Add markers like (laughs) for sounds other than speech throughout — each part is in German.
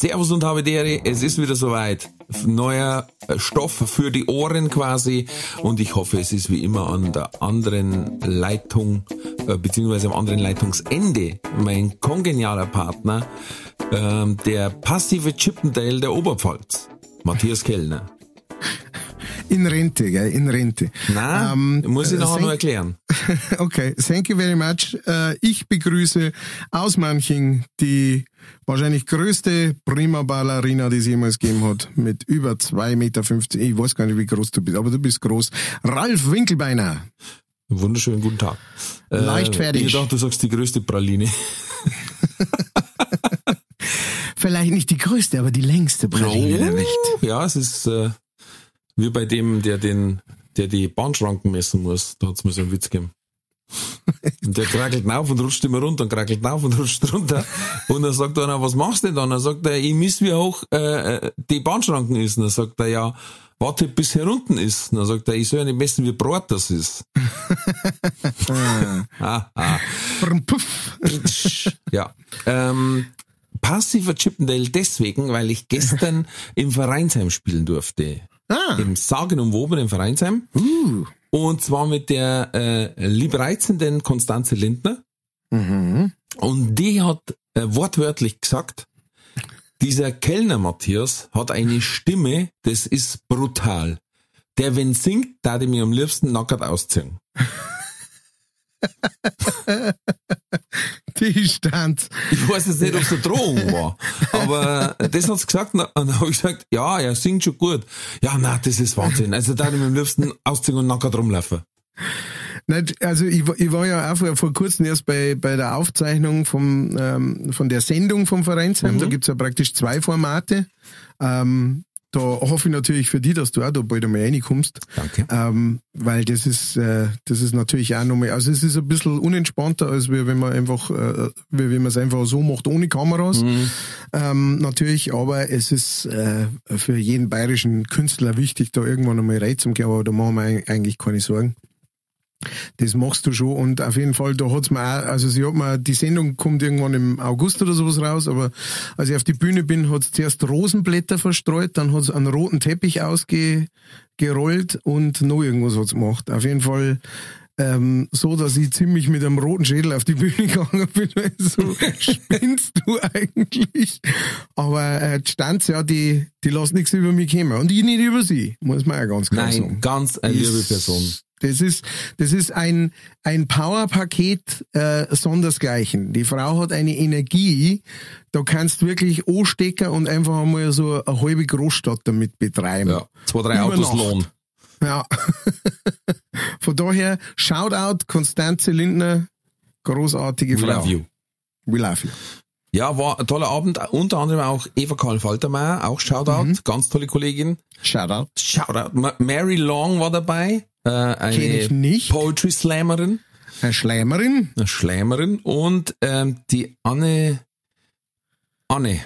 Servus und habe Dere, es ist wieder soweit. Neuer Stoff für die Ohren quasi und ich hoffe, es ist wie immer an der anderen Leitung, äh, beziehungsweise am anderen Leitungsende mein kongenialer Partner, ähm, der passive Chippendale der Oberpfalz, Matthias Kellner. In Rente, gell? In Rente. Nein, Ähm, muss ich äh, nachher thank- noch erklären. (laughs) Okay, thank you very much. Äh, ich begrüße aus Manching die wahrscheinlich größte Prima Ballerina, die es jemals gegeben hat, mit über 2,50 Meter. Ich weiß gar nicht, wie groß du bist, aber du bist groß. Ralf Winkelbeiner. Wunderschönen guten Tag. Äh, Leichtfertig. Ich dachte, du sagst die größte Praline. (laughs) Vielleicht nicht die größte, aber die längste Praline der Welt. Ja, es ist äh, wie bei dem, der den, der die Bahnschranken messen muss. Da hat's mir so einen Witz gegeben. Und (laughs) der krackelt auf und rutscht immer runter und krackelt auf und (laughs) rutscht runter. Und dann sagt einer, was machst du denn dann? Dann sagt er, ich miss, wie hoch äh, äh, die Bahnschranken ist. Und dann sagt er, ja, warte bis hier unten ist. Und dann sagt er, ich soll ja nicht messen, wie breit das ist. (laughs) ah, ah. Ja. Ähm, passiver Chippendale deswegen, weil ich gestern im Vereinsheim spielen durfte. Ah. Im sagenumwobenen Vereinsheim. Uh. Und zwar mit der äh, liebreizenden Konstanze Lindner. Mhm. Und die hat äh, wortwörtlich gesagt, dieser Kellner Matthias hat eine Stimme, das ist brutal. Der, wenn singt, da die mir am liebsten nackert ausziehen. (laughs) Die stand. Ich weiß jetzt nicht, ob es eine Drohung (laughs) war, aber das hat's gesagt und dann habe ich gesagt, ja, er singt schon gut. Ja, na, das ist Wahnsinn. Also da ich am liebsten ausziehen und nackert rumlaufen. Nicht, also ich, war- ich war ja auch vor, vor kurzem erst bei, bei der Aufzeichnung vom, ähm, von der Sendung vom Vereinsheim. Da gibt's ja praktisch zwei Formate. Ähm, da hoffe ich natürlich für die, dass du auch da bald einmal reinkommst. Danke. Ähm, weil das ist, äh, das ist natürlich auch nochmal, also es ist ein bisschen unentspannter, als wenn man einfach, äh, wie wenn man es einfach so macht, ohne Kameras. Ähm, natürlich, aber es ist äh, für jeden bayerischen Künstler wichtig, da irgendwann einmal reinzugehen, aber da machen wir eig- eigentlich keine Sorgen. Das machst du schon und auf jeden Fall, da hat's mir auch, also sie hat mir, die Sendung kommt irgendwann im August oder sowas raus, aber als ich auf die Bühne bin, hat's zuerst Rosenblätter verstreut, dann hat's einen roten Teppich ausgerollt und noch irgendwas hat's gemacht. Auf jeden Fall ähm, so, dass ich ziemlich mit einem roten Schädel auf die Bühne (laughs) gegangen bin. So, spinnst du eigentlich? Aber äh, die Stanz, ja, die, die lässt nichts über mich kommen. Und ich nicht über sie, muss man ja ganz klar sagen. Nein, ganz eine liebe Person. Das ist, das ist ein, ein Powerpaket äh, sondersgleichen. Die Frau hat eine Energie, da kannst du wirklich anstecken und einfach einmal so eine halbe Großstadt damit betreiben. Ja, zwei, drei Über Autos Nacht. Lohn. Ja. (laughs) Von daher, Shoutout, Konstanze Lindner, großartige We Frau. love you. We love you. Ja, war ein toller Abend. Unter anderem auch Eva Karl Faltermeier, auch Shoutout, Mhm. ganz tolle Kollegin. Shoutout. Shoutout. Ma- Mary Long war dabei, äh, eine nicht. Poetry Slammerin, Herr Schleimerin. eine Schleimerin und ähm, die Anne, Anne,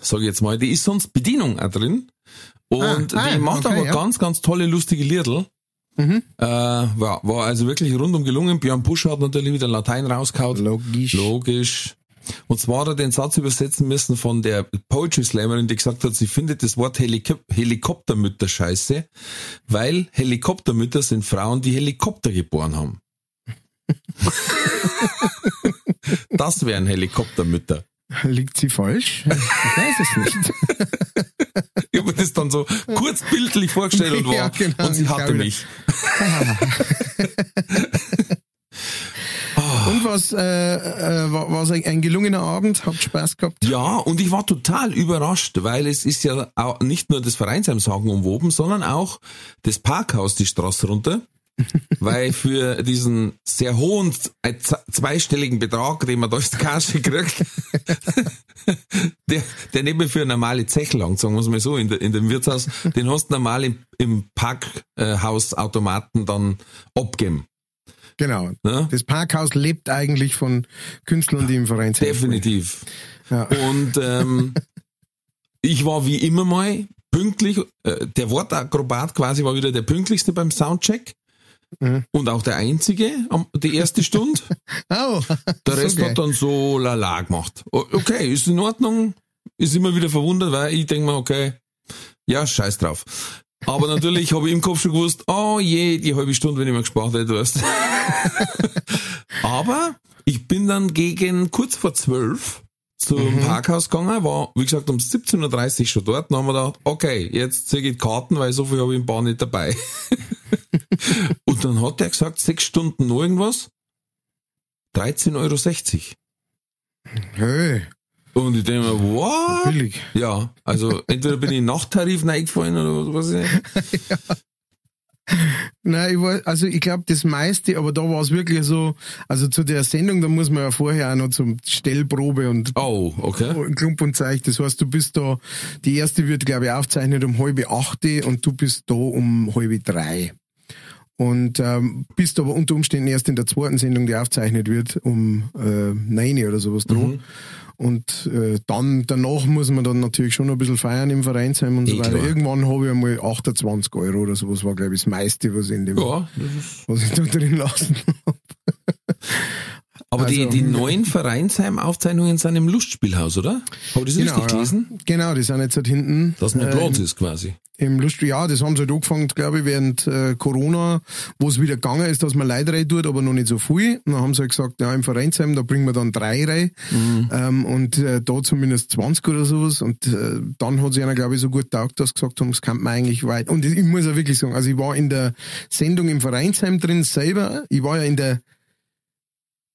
sag ich jetzt mal, die ist sonst Bedienung auch drin und Ah, ah, die macht okay, aber ja. ganz, ganz tolle, lustige Liedl. Mhm. Äh, war, war also wirklich rundum gelungen. Björn Pusch hat natürlich wieder Latein rausgehauen. Logisch. Logisch. Und zwar hat er den Satz übersetzen müssen von der Poetry Slammerin, die gesagt hat, sie findet das Wort Helikop Helikoptermütter scheiße, weil Helikoptermütter sind Frauen, die Helikopter geboren haben. (laughs) das wären Helikoptermütter. Liegt sie falsch? Ich weiß es nicht. Ich habe mir das dann so kurz bildlich vorgestellt und (laughs) war, Ja, genau, und sie hatte mich. (laughs) Und was, äh, äh, war war's ein, gelungener Abend? Habt Spaß gehabt? Ja, und ich war total überrascht, weil es ist ja auch nicht nur das Vereinsheim Sagen umwoben, sondern auch das Parkhaus die Straße runter. (laughs) weil für diesen sehr hohen äh, zweistelligen Betrag, den man da als Gage kriegt, (laughs) der, der nicht mehr für eine normale Zeche lang, sagen wir es mal so, in, der, in dem Wirtshaus, den hast du normal im, im Parkhausautomaten dann abgeben. Genau. Ne? Das Parkhaus lebt eigentlich von Künstlern, die im Verein sind. Definitiv. Ja. Und ähm, (laughs) ich war wie immer mal pünktlich. Äh, der Wortakrobat quasi war wieder der pünktlichste beim Soundcheck. Mhm. Und auch der einzige, die erste Stunde. (laughs) Oh, Der Rest geil. hat dann so lala gemacht. Okay, ist in Ordnung. Ist immer wieder verwundert, weil ich denke mir, okay, ja, scheiß drauf. Aber natürlich habe ich im Kopf schon gewusst, oh je, die halbe Stunde, wenn ich mal gespart hätte, weißt. (laughs) Aber ich bin dann gegen kurz vor zwölf zum Parkhaus gegangen, war, wie gesagt, um 17.30 Uhr schon dort. Dann haben wir gedacht, okay, jetzt ziehe ich die Karten, weil so viel habe ich im Bahn nicht dabei. (laughs) Und dann hat er gesagt, sechs Stunden noch irgendwas, 13,60 Euro. Hey, Und ich denke mir, what? billig. Ja, also entweder bin ich in Nachttarif reingefallen oder was weiß ich. (laughs) Nein, ich war, also ich glaube das meiste, aber da war es wirklich so, also zu der Sendung, da muss man ja vorher auch noch zum Stellprobe und Oh, okay. Klump und Zeich. Das heißt, du bist da, die erste wird, glaube ich, aufzeichnet um halbe achte und du bist da um halbe drei. Und ähm, bist aber unter Umständen erst in der zweiten Sendung, die aufzeichnet wird, um äh, neun oder sowas dran. Und äh, dann, danach muss man dann natürlich schon ein bisschen feiern im Vereinsheim und so Eh, weiter. klar. Irgendwann habe ich einmal 28 Euro oder sowas, war glaube ich das meiste, was ich, in dem, Ja, was ich da drin lassen habe. (laughs) aber die, Also- die neuen Vereinsheim-Aufzeichnungen sind im Lustspielhaus, oder? Habe ich das richtig ja. gelesen? Genau, die sind jetzt halt hinten. Dass mehr äh, Platz ist quasi. Im Lust, ja, das haben sie halt angefangen, glaube ich, während äh, Corona, wo es wieder gegangen ist, dass man Leute rein tut, aber noch nicht so viel. Und dann haben sie halt gesagt, ja, im Vereinsheim, da bringen wir dann drei rein. Ähm, und äh, da zumindest 20 oder sowas. Und äh, dann hat sich einer, glaube ich, so gut taugt, dass sie gesagt haben, das kann man eigentlich weit. Und ich, ich muss ja wirklich sagen, also ich war in der Sendung im Vereinsheim drin selber. Ich war ja in der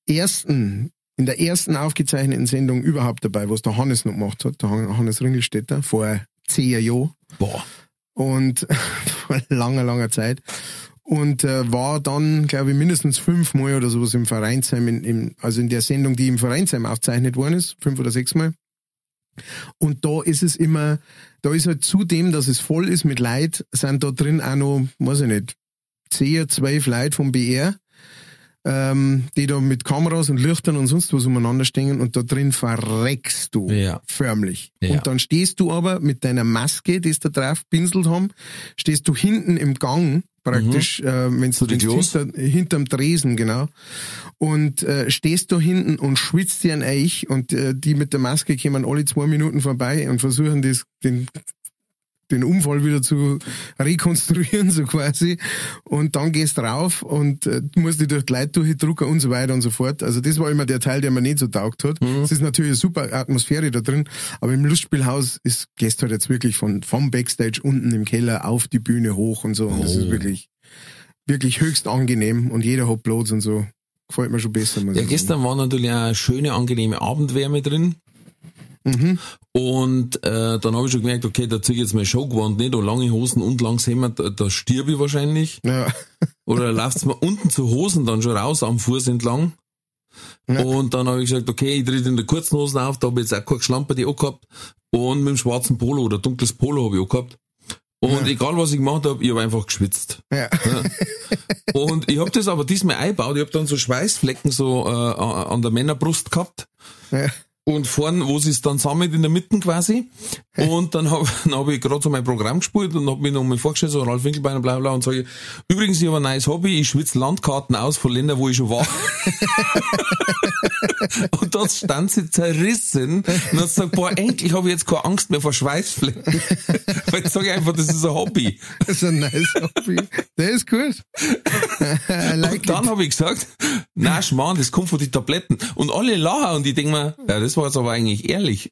ersten, in der ersten aufgezeichneten Sendung überhaupt dabei, was der Hannes noch gemacht hat, der Han- Hannes Ringelstädter, vor zehn Jahren Boah. und (laughs) vor langer, langer Zeit. Und äh, war dann, glaube ich, mindestens fünfmal oder sowas im Vereinsheim, in, im, also in der Sendung, die im Vereinsheim aufgezeichnet worden ist, fünf oder sechsmal. Und da ist es immer, da ist halt zudem, dass es voll ist mit Leid, sind da drin auch noch, weiß ich nicht, zehn, zwölf Leute vom BR, ähm, die da mit Kameras und Lichtern und sonst was umeinander stehen und da drin verreckst du Ja. förmlich. Ja. Und dann stehst du aber mit deiner Maske, die sie da drauf pinselt haben, stehst du hinten im Gang praktisch, äh, wenn du hinter, hinterm Tresen, genau. Und äh, stehst da hinten und schwitzt dir ein Eich und äh, die mit der Maske kommen alle zwei Minuten vorbei und versuchen das, den den Unfall wieder zu rekonstruieren, so quasi. Und dann gehst rauf und äh, musst dich durch die Leute durchdrucken und so weiter und so fort. Also das war immer der Teil, der mir nicht so taugt hat. Es ist natürlich eine super Atmosphäre da drin, aber im Lustspielhaus ist, gehst halt jetzt wirklich von, vom Backstage unten im Keller auf die Bühne hoch und so. Und das ist wirklich, wirklich höchst angenehm und jeder hat Platz und so. Gefällt mir schon besser. Ja, gestern war natürlich eine schöne, angenehme Abendwärme drin. Mhm. Und äh, dann habe ich schon gemerkt, okay, da ziehe ich jetzt mein Showgewand nicht und lange Hosen und langes Hemd, da, da stirb ich wahrscheinlich. Ja. (laughs) Oder läuft's mir unten zu Hosen dann schon raus am Fuß entlang. Ja. Und dann habe ich gesagt, okay, ich tritt in der kurzen Hosen auf, da habe ich jetzt auch keine Schlampe die auch gehabt. Und mit dem schwarzen Polo oder dunkles Polo habe ich auch gehabt. Und egal was ich gemacht habe, ich habe einfach geschwitzt. Ja. Und ich habe das aber diesmal eingebaut, ich habe dann so Schweißflecken so äh, an an der Männerbrust gehabt. ja. Und vorne, wo sie es dann sammelt, in der Mitte quasi. Und dann habe (laughs) dann hab ich gerade so mein Programm gespielt und habe mich noch mal vorgestellt, so Ralf Winkelbein, bla bla, und sage, übrigens, ich habe ein neues Hobby, ich schwitze Landkarten aus von Ländern, wo ich schon war. (laughs) (laughs) (laughs) und da stand sie zerrissen und hat gesagt, boah, endlich habe ich jetzt keine Angst mehr vor Schweißflecken. (laughs) Weil ich sage einfach, das ist ein Hobby. Das ist ein nice Hobby. Der ist gut. (laughs) I like Und dann habe ich gesagt, na Schmarrn, das kommt von den Tabletten. Und alle lachen und ich denk mir, ja, das war jetzt aber eigentlich ehrlich.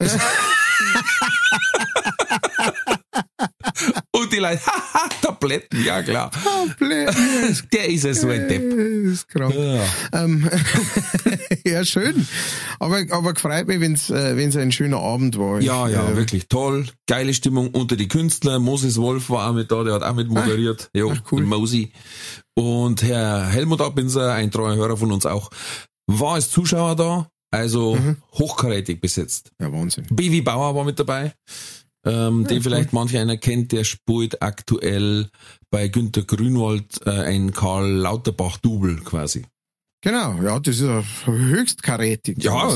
Und die Leute, (laughs) haha, Tabletten, ja klar. Tabletten. (laughs) Der ist ja so ein Depp. Ist krank. Ja. Ähm, (laughs) ja, schön. Aber, aber gefreut mich, wenn's äh, wenn's ein schöner Abend war. Ja, ja, äh, wirklich toll. Geile Stimmung unter die Künstler. Moses Wolf war auch mit da, der hat auch mit moderiert. ja, ach, cool. Mosi. Und Herr Helmut Abinser, ein treuer Hörer von uns auch, war als Zuschauer da. Also Mhm. hochkarätig besetzt. Ja, Wahnsinn. Baby Bauer war mit dabei. Ähm, den vielleicht manche einer kennt, der spielt aktuell bei Günter Grünwald äh, ein Karl Lauterbach-Double quasi. Genau, ja, das ist ja höchst karätig. Ja,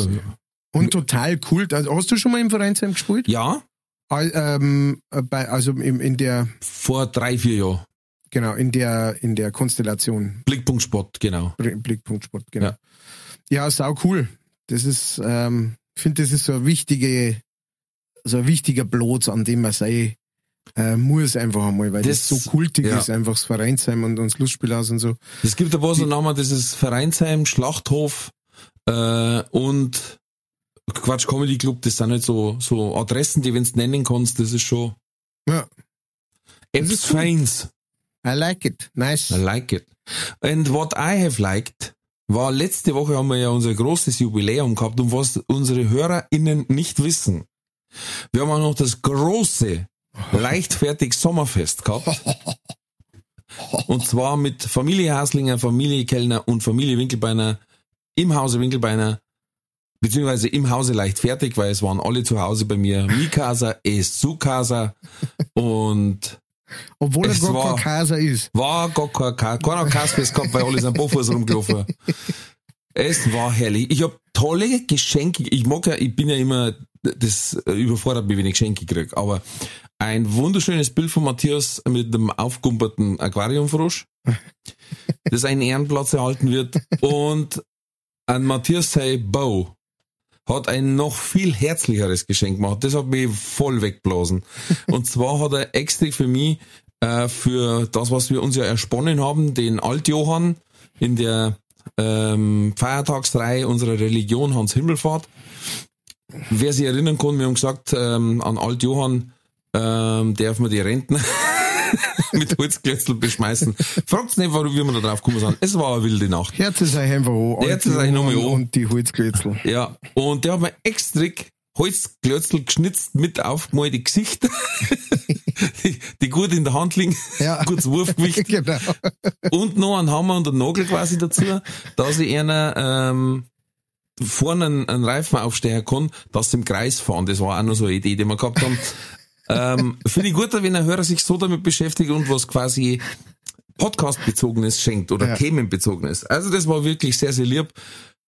Und total cool. Also, hast du schon mal im Vereinsheim gespielt? ja, Al- ähm, äh, bei, also im, in der, vor drei, vier Jahren. genau, in der, in der Konstellation Blickpunkt Sport, genau. Blickpunkt Sport, genau. Ja. Ja, sau cool. Das ist, ähm, ich finde, das ist so eine wichtige, so ein wichtiger Platz, an dem man sein äh, muss einfach einmal, weil das, Das- so kultig ja. ist, einfach das Vereinsheim und, und das Lustspielhaus und so. Es gibt ein paar so Namen, das ist Vereinsheim, Schlachthof äh, und Quatsch Comedy Club, das sind halt so, so Adressen, die wenn du nennen kannst, das ist schon Ja, cool. Feins. I like it. Nice. I like it. And what I have liked, war letzte Woche haben wir ja unser großes Jubiläum gehabt und was unsere HörerInnen nicht wissen. Wir haben auch noch das große (laughs) leichtfertig Sommerfest gehabt. (laughs) Und zwar mit Familie Haslinger, Familie Kellner und Familie Winkelbeiner im Hause Winkelbeiner, beziehungsweise im Hause leichtfertig, weil es waren alle zu Hause bei mir. Mikasa, es Sukasa (laughs) und Obwohl Es gar war- kein Kaiser ist. war gar kein, kein, keiner Kasper's gehabt, weil alle sind barfuß rumgelaufen. Es war herrlich. Ich hab tolle Geschenke. Ich mag ja, ich bin ja immer, das überfordert mich, wenn ich Geschenke krieg. Aber ein wunderschönes Bild von Matthias mit einem aufgumperten Aquariumfrosch, (laughs) das einen Ehrenplatz erhalten wird. Und an Matthias sei Bow hat ein noch viel herzlicheres Geschenk gemacht. Das hat mich voll weggeblasen. Und zwar hat er extra für mich, äh, für das, was wir uns ja ersponnen haben, den Altjohann in der ähm, Feiertagsreihe unserer Religion Hans Himmelfahrt. Wer sich erinnern kann, wir haben gesagt, ähm, an Altjohann ähm, darf man die Renten (laughs) mit Holzklötzl beschmeißen. Fragt's nicht, warum wie wir da drauf gekommen sind. Es war eine wilde Nacht. Herz ist euch einfach an. Herz ist euch nochmal an. Und die Holzklötzl. Ja, und der hat mir extra Holzklötzl geschnitzt mit aufgemalte Gesichter, (laughs) die, die gut in der Hand liegen, Ja. (laughs) gutes Wurfgewicht (laughs) genau. und noch einen Hammer und einen Nagel quasi dazu, dass ich einer ähm, vorne einen, einen Reifen aufstehen kann, dass sie im Kreis fahren. Das war auch noch so eine Idee, die wir gehabt haben. ähm, Finde ich gut, wenn ein Hörer sich so damit beschäftigt und was quasi Podcast-bezogenes schenkt oder Ja. Themenbezogenes. Also das war wirklich sehr, sehr lieb.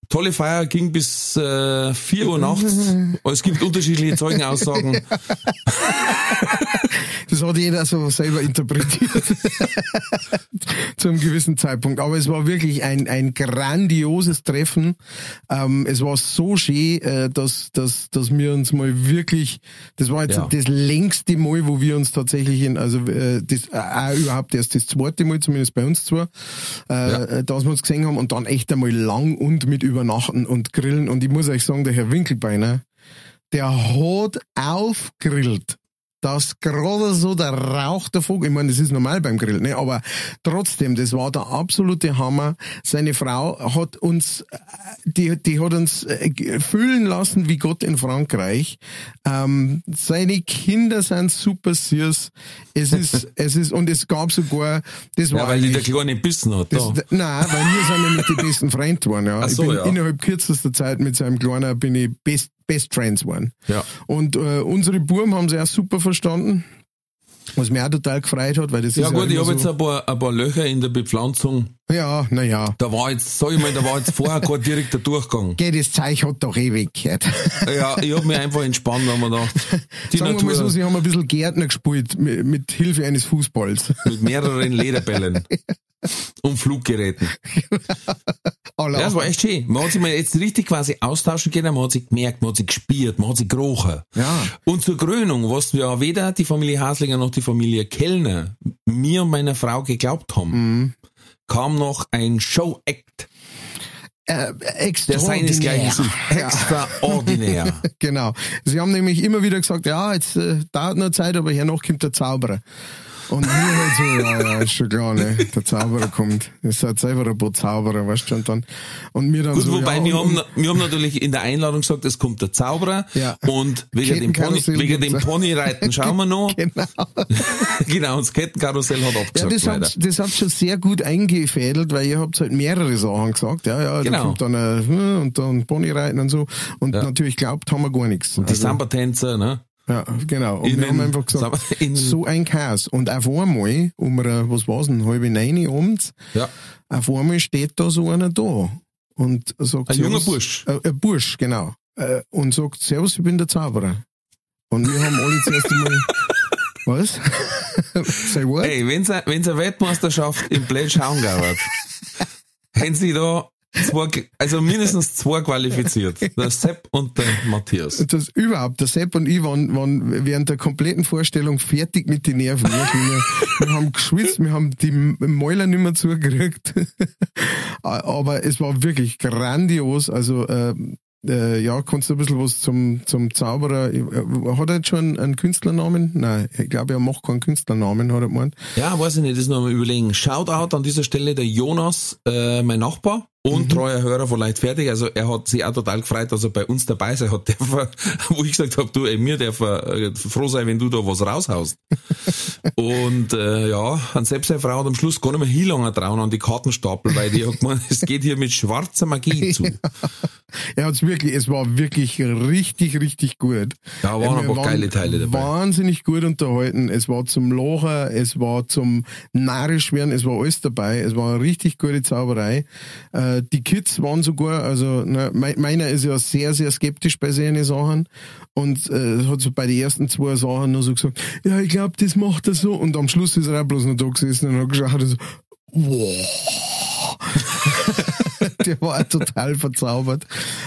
Tolle Feier ging bis äh, 4 Uhr nachts. (laughs) Es gibt unterschiedliche Zeugenaussagen. (laughs) Das hat jeder so selber interpretiert. (laughs) Zu einem gewissen Zeitpunkt. Aber es war wirklich ein, ein grandioses Treffen. Ähm, es war so schön, äh, dass, dass, dass wir uns mal wirklich, das war jetzt Ja. das längste Mal, wo wir uns tatsächlich in, also äh, das äh, auch überhaupt erst das zweite Mal, zumindest bei uns zwar, äh, Ja. dass wir uns gesehen haben und dann echt einmal lang und mit übernachten und grillen. Und ich muss euch sagen, der Herr Winkelbeiner, der hat aufgrillt dass gerade so der Rauch davon, ich meine, das ist normal beim Grill, ne? aber trotzdem, das war der absolute Hammer. Seine Frau hat uns, äh, die, die hat uns äh, fühlen lassen wie Gott in Frankreich. Ähm, seine Kinder sind super süß. Es ist, (laughs) es ist, und es gab sogar, das war Ja, weil die der Kleine bissen hat. das, Da. Nein, weil wir sind nämlich die besten Freunde geworden. Ja. So, ich bin ja. innerhalb kürzester Zeit mit seinem Kleiner bin ich best, best Friends geworden. Ja. Und äh, unsere Buben haben sie auch super verstanden. Was mich auch total gefreut hat, weil das Ja ist gut, ich habe jetzt so, ein paar, ein paar Löcher in der Bepflanzung. Ja, naja. Da war jetzt, sag ich mal, da war jetzt vorher kein direkter Durchgang. (laughs) Geh, das Zeug hat doch eh weggehört. Ja, ich hab mich (laughs) einfach entspannt, wenn man gedacht, die Sagen wir mal so, Natur sie haben ein bisschen Gärtner gespielt mit, mit Hilfe eines Fußballs. (laughs) mit mehreren Lederbällen und Fluggeräten. Ja, das war echt schön. Man hat sich mal jetzt richtig quasi austauschen können, man hat sich gemerkt, man hat sich gespürt, man hat sich gerochen. Ja. Und zur Krönung, was ja weder die Familie Haslinger noch die Familie Kellner mir und meiner Frau geglaubt haben, Mhm. Kam noch ein Show-Act, äh, der seinesgleichen sucht. Extraordinär. (laughs) Genau. Sie haben nämlich immer wieder gesagt, ja, jetzt äh, dauert noch Zeit, aber hernach kommt der Zauberer. Und wir halt so, ja, ja, ist schon klar, ne? Der Zauberer kommt. Ihr seid selber ein paar Zauberer, weißt du, und dann, und mir dann Gut, so, wobei ja, wir, und- haben, wir haben natürlich in der Einladung gesagt, es kommt der Zauberer Ja. und wegen dem, Pony, wegen dem. Ponyreiten (laughs) schauen wir noch. Genau. (laughs) genau, und das Kettenkarussell hat Ja, abgesagt das leider. hat, das hat schon sehr gut eingefädelt, weil ihr habt halt mehrere Sachen gesagt. Ja, ja, Genau. da kommt dann ein, hm, und dann Ponyreiten und so. Und Ja. natürlich glaubt haben wir gar nichts. Und die Also, Samba-Tänzer, ne? Ja, genau. Und wir Innen- haben einfach gesagt, so ein Chaos. Und auf einmal, um, eine- was war's denn, halbe neun abends, Ja. auf einmal steht da so einer da. Und sagt, Ein junger Bursch. Äh, ein Bursch, genau. Äh, und sagt, Servus, ich bin der Zauberer. Und wir haben alle zuerst einmal, (laughs) was? (laughs) Say what? Ey, wenn's a- wenn's eine Weltmeisterschaft im Blade schauen gab, hätten sie da zwei, also mindestens zwei qualifiziert. Der Sepp und der Matthias. das überhaupt, der Sepp und ich waren, waren während der kompletten Vorstellung fertig mit den Nerven. Wir, wir haben geschwitzt, wir haben die Mäuler nicht mehr zugekriegt. (laughs) Aber es war wirklich grandios. Also, äh, äh, ja, kannst du ein bisschen was zum, zum Zauberer, äh, hat er jetzt schon einen Künstlernamen? Nein, ich glaube, er macht keinen Künstlernamen, hat er gemeint. Ja, weiß ich nicht, das noch mal überlegen. Shoutout an dieser Stelle der Jonas, äh, mein Nachbar und treuer Hörer von Leid fertig. Also er hat sich auch total gefreut, dass er bei uns dabei sein hat. (laughs) Dürfen, wo ich gesagt habe, du, ey, mir darf äh, froh sein, wenn du da was raushaust. (laughs) und äh, ja, an selbst seine Frau hat am Schluss gar nicht mehr hinlangen trauen an die Kartenstapel, weil die hat gemeint, es geht hier mit schwarzer Magie (laughs) zu. Er hat's wirklich, es war wirklich richtig, richtig gut. Da waren wir aber geile Teile dabei. Wahnsinnig gut unterhalten. Es war zum Lachen, es war zum narrisch werden, es war alles dabei. Es war eine richtig gute Zauberei. Äh, die Kids waren sogar, also ne, mei- meiner ist ja sehr, sehr skeptisch bei seinen Sachen und äh, hat so bei den ersten zwei Sachen nur so gesagt, ja, ich glaube, das macht er so. Und am Schluss ist er auch bloß noch da gesessen und hat geschaut und so, wow. (laughs) Der war total verzaubert.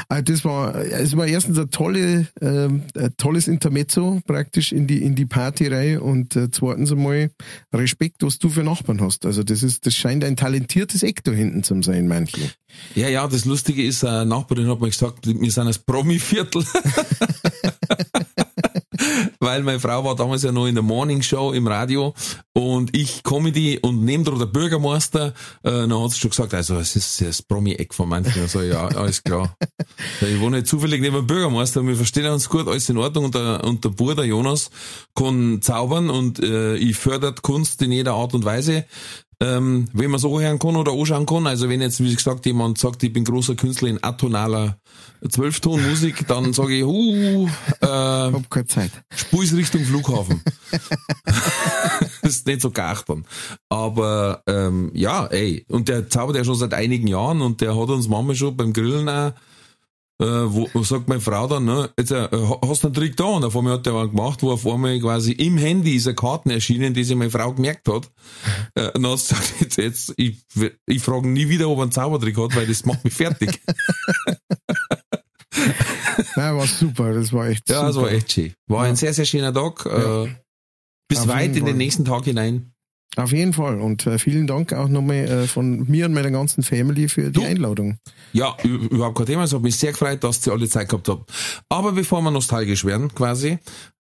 Also das war, es war erstens ein, tolle, ähm, ein tolles Intermezzo praktisch in die, in die Partyreihe und äh, zweitens einmal Respekt, was du für Nachbarn hast. Also das ist, das scheint ein talentiertes Eck da hinten zu sein, manche. Ja, ja, das Lustige ist, eine Nachbarin hat mir gesagt, wir sind das Promi-Viertel. (laughs) Weil meine Frau war damals ja noch in der Morning Show im Radio und ich Comedy und neben der der Bürgermeister, äh, dann hat sie schon gesagt, also es ist das Promi-Eck von manchen. Also ja, alles klar. (laughs) Ich wohne jetzt zufällig neben dem Bürgermeister, wir verstehen uns gut, alles in Ordnung und der, und der Bruder Jonas kann zaubern und äh, ich fördert Kunst in jeder Art und Weise ähm, wenn man so hören kann oder anschauen kann. Also wenn jetzt, wie gesagt, jemand sagt, ich bin großer Künstler in atonaler Zwölftonmusik, dann sage ich, uh, äh, Hab keine Zeit. Spuis Richtung Flughafen. (laughs) das ist nicht so geachtet. Aber ähm, ja, ey, und der zaubert ja schon seit einigen Jahren und der hat uns manchmal schon beim Grillen auch äh, wo, sagt meine Frau dann, ne, jetzt äh, hast du einen Trick da? Und auf einmal hat der einen gemacht, wo auf einmal quasi im Handy ist eine Karten erschienen, die sich meine Frau gemerkt hat. (laughs) Äh, und dann hat sie gesagt, jetzt, jetzt ich, ich frage nie wieder, ob er einen Zaubertrick hat, weil das macht mich fertig. (laughs) Nein, war super. Das war echt ja, super. das war echt schön. War ein sehr, sehr schöner Tag. Ja. Äh, bis Auf weit in den nächsten Tag hinein. Auf jeden Fall. Und äh, vielen Dank auch nochmal äh, von mir und meiner ganzen Family für die Du. Einladung. Ja, überhaupt kein Thema. Es hat mich sehr gefreut, dass ihr alle Zeit gehabt habt. Aber bevor wir nostalgisch werden, quasi,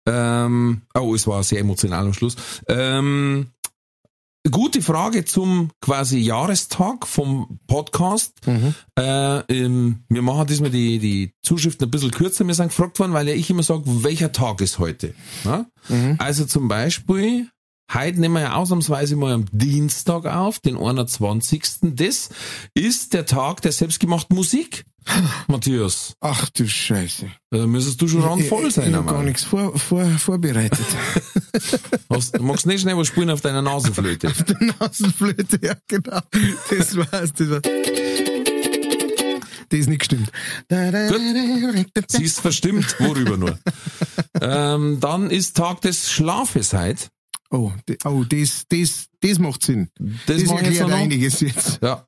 ähm, oh, es war sehr emotional am Schluss. Ähm, gute Frage zum quasi Jahrestag vom Podcast. Äh, ähm, wir machen diesmal die, die Zuschriften ein bisschen kürzer. Wir sind gefragt worden, weil ja ich immer sage, welcher Tag ist heute? Ja? Also zum Beispiel, heute nehmen wir ja ausnahmsweise mal am Dienstag auf, den 21. Das ist der Tag der selbstgemachten Musik. (laughs) Matthias, Ach du Scheiße. da müsstest du schon ran voll ich, sein. ich hab gar einmal. nichts vor, vor, vorbereitet. (laughs) Hast, magst nicht schnell was spielen auf deiner Nasenflöte? Nasenflöte, ja genau. Das war's. Das war. Das ist nicht gestimmt. Sie ist verstimmt, worüber nur. (laughs) ähm, dann ist Tag des Schlafes heute. Oh, de- oh das, das, das macht Sinn. Das, Das, jetzt erklärt noch. einiges jetzt. (laughs) Ja.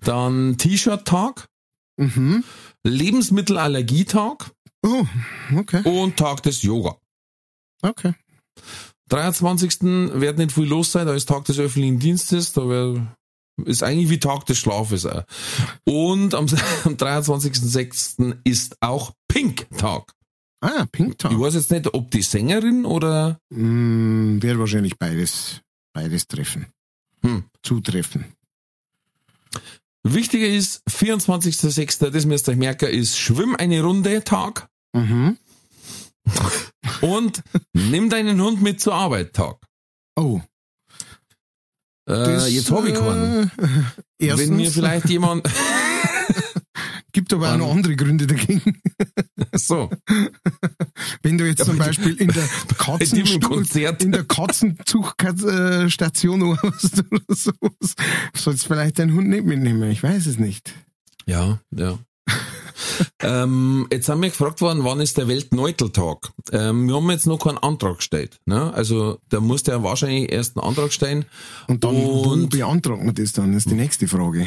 Dann T-Shirt-Tag, Mhm. Lebensmittelallergietag Oh, okay. und Tag des Yoga. Okay. 23. wird nicht viel los sein, da ist Tag des öffentlichen Dienstes, da wär, ist eigentlich wie Tag des Schlafes auch. Und am, (laughs) am 23.06. ist auch Pink-Tag. Ah, Pink Tag. Ich weiß jetzt nicht, ob die Sängerin oder. Mm, wird wahrscheinlich beides, beides treffen. Hm. Zutreffen. Wichtiger ist, 24.06., das müsst ihr euch merken, ist Schwimm eine Runde Tag Mhm. (laughs) und nimm deinen Hund mit zur Arbeit Tag. Oh. Äh, das, jetzt habe ich keinen. Äh, erstens, Wenn mir vielleicht jemand. (laughs) gibt aber auch noch andere Gründe dagegen. so. (laughs) Wenn du jetzt zum Beispiel in der (laughs) Katzenstuhl, in der Katzenzugsstation warst oder sowas, sollst vielleicht deinen Hund nicht mitnehmen. Ich weiß es nicht. Ja, ja. (laughs) ähm, jetzt haben wir gefragt worden, wann ist der Weltneuteltag? Ähm, wir haben jetzt noch keinen Antrag gestellt. Ne? Also da muss der wahrscheinlich erst einen Antrag stellen. Und dann, wo Und- beantragt man das dann, ist die nächste Frage.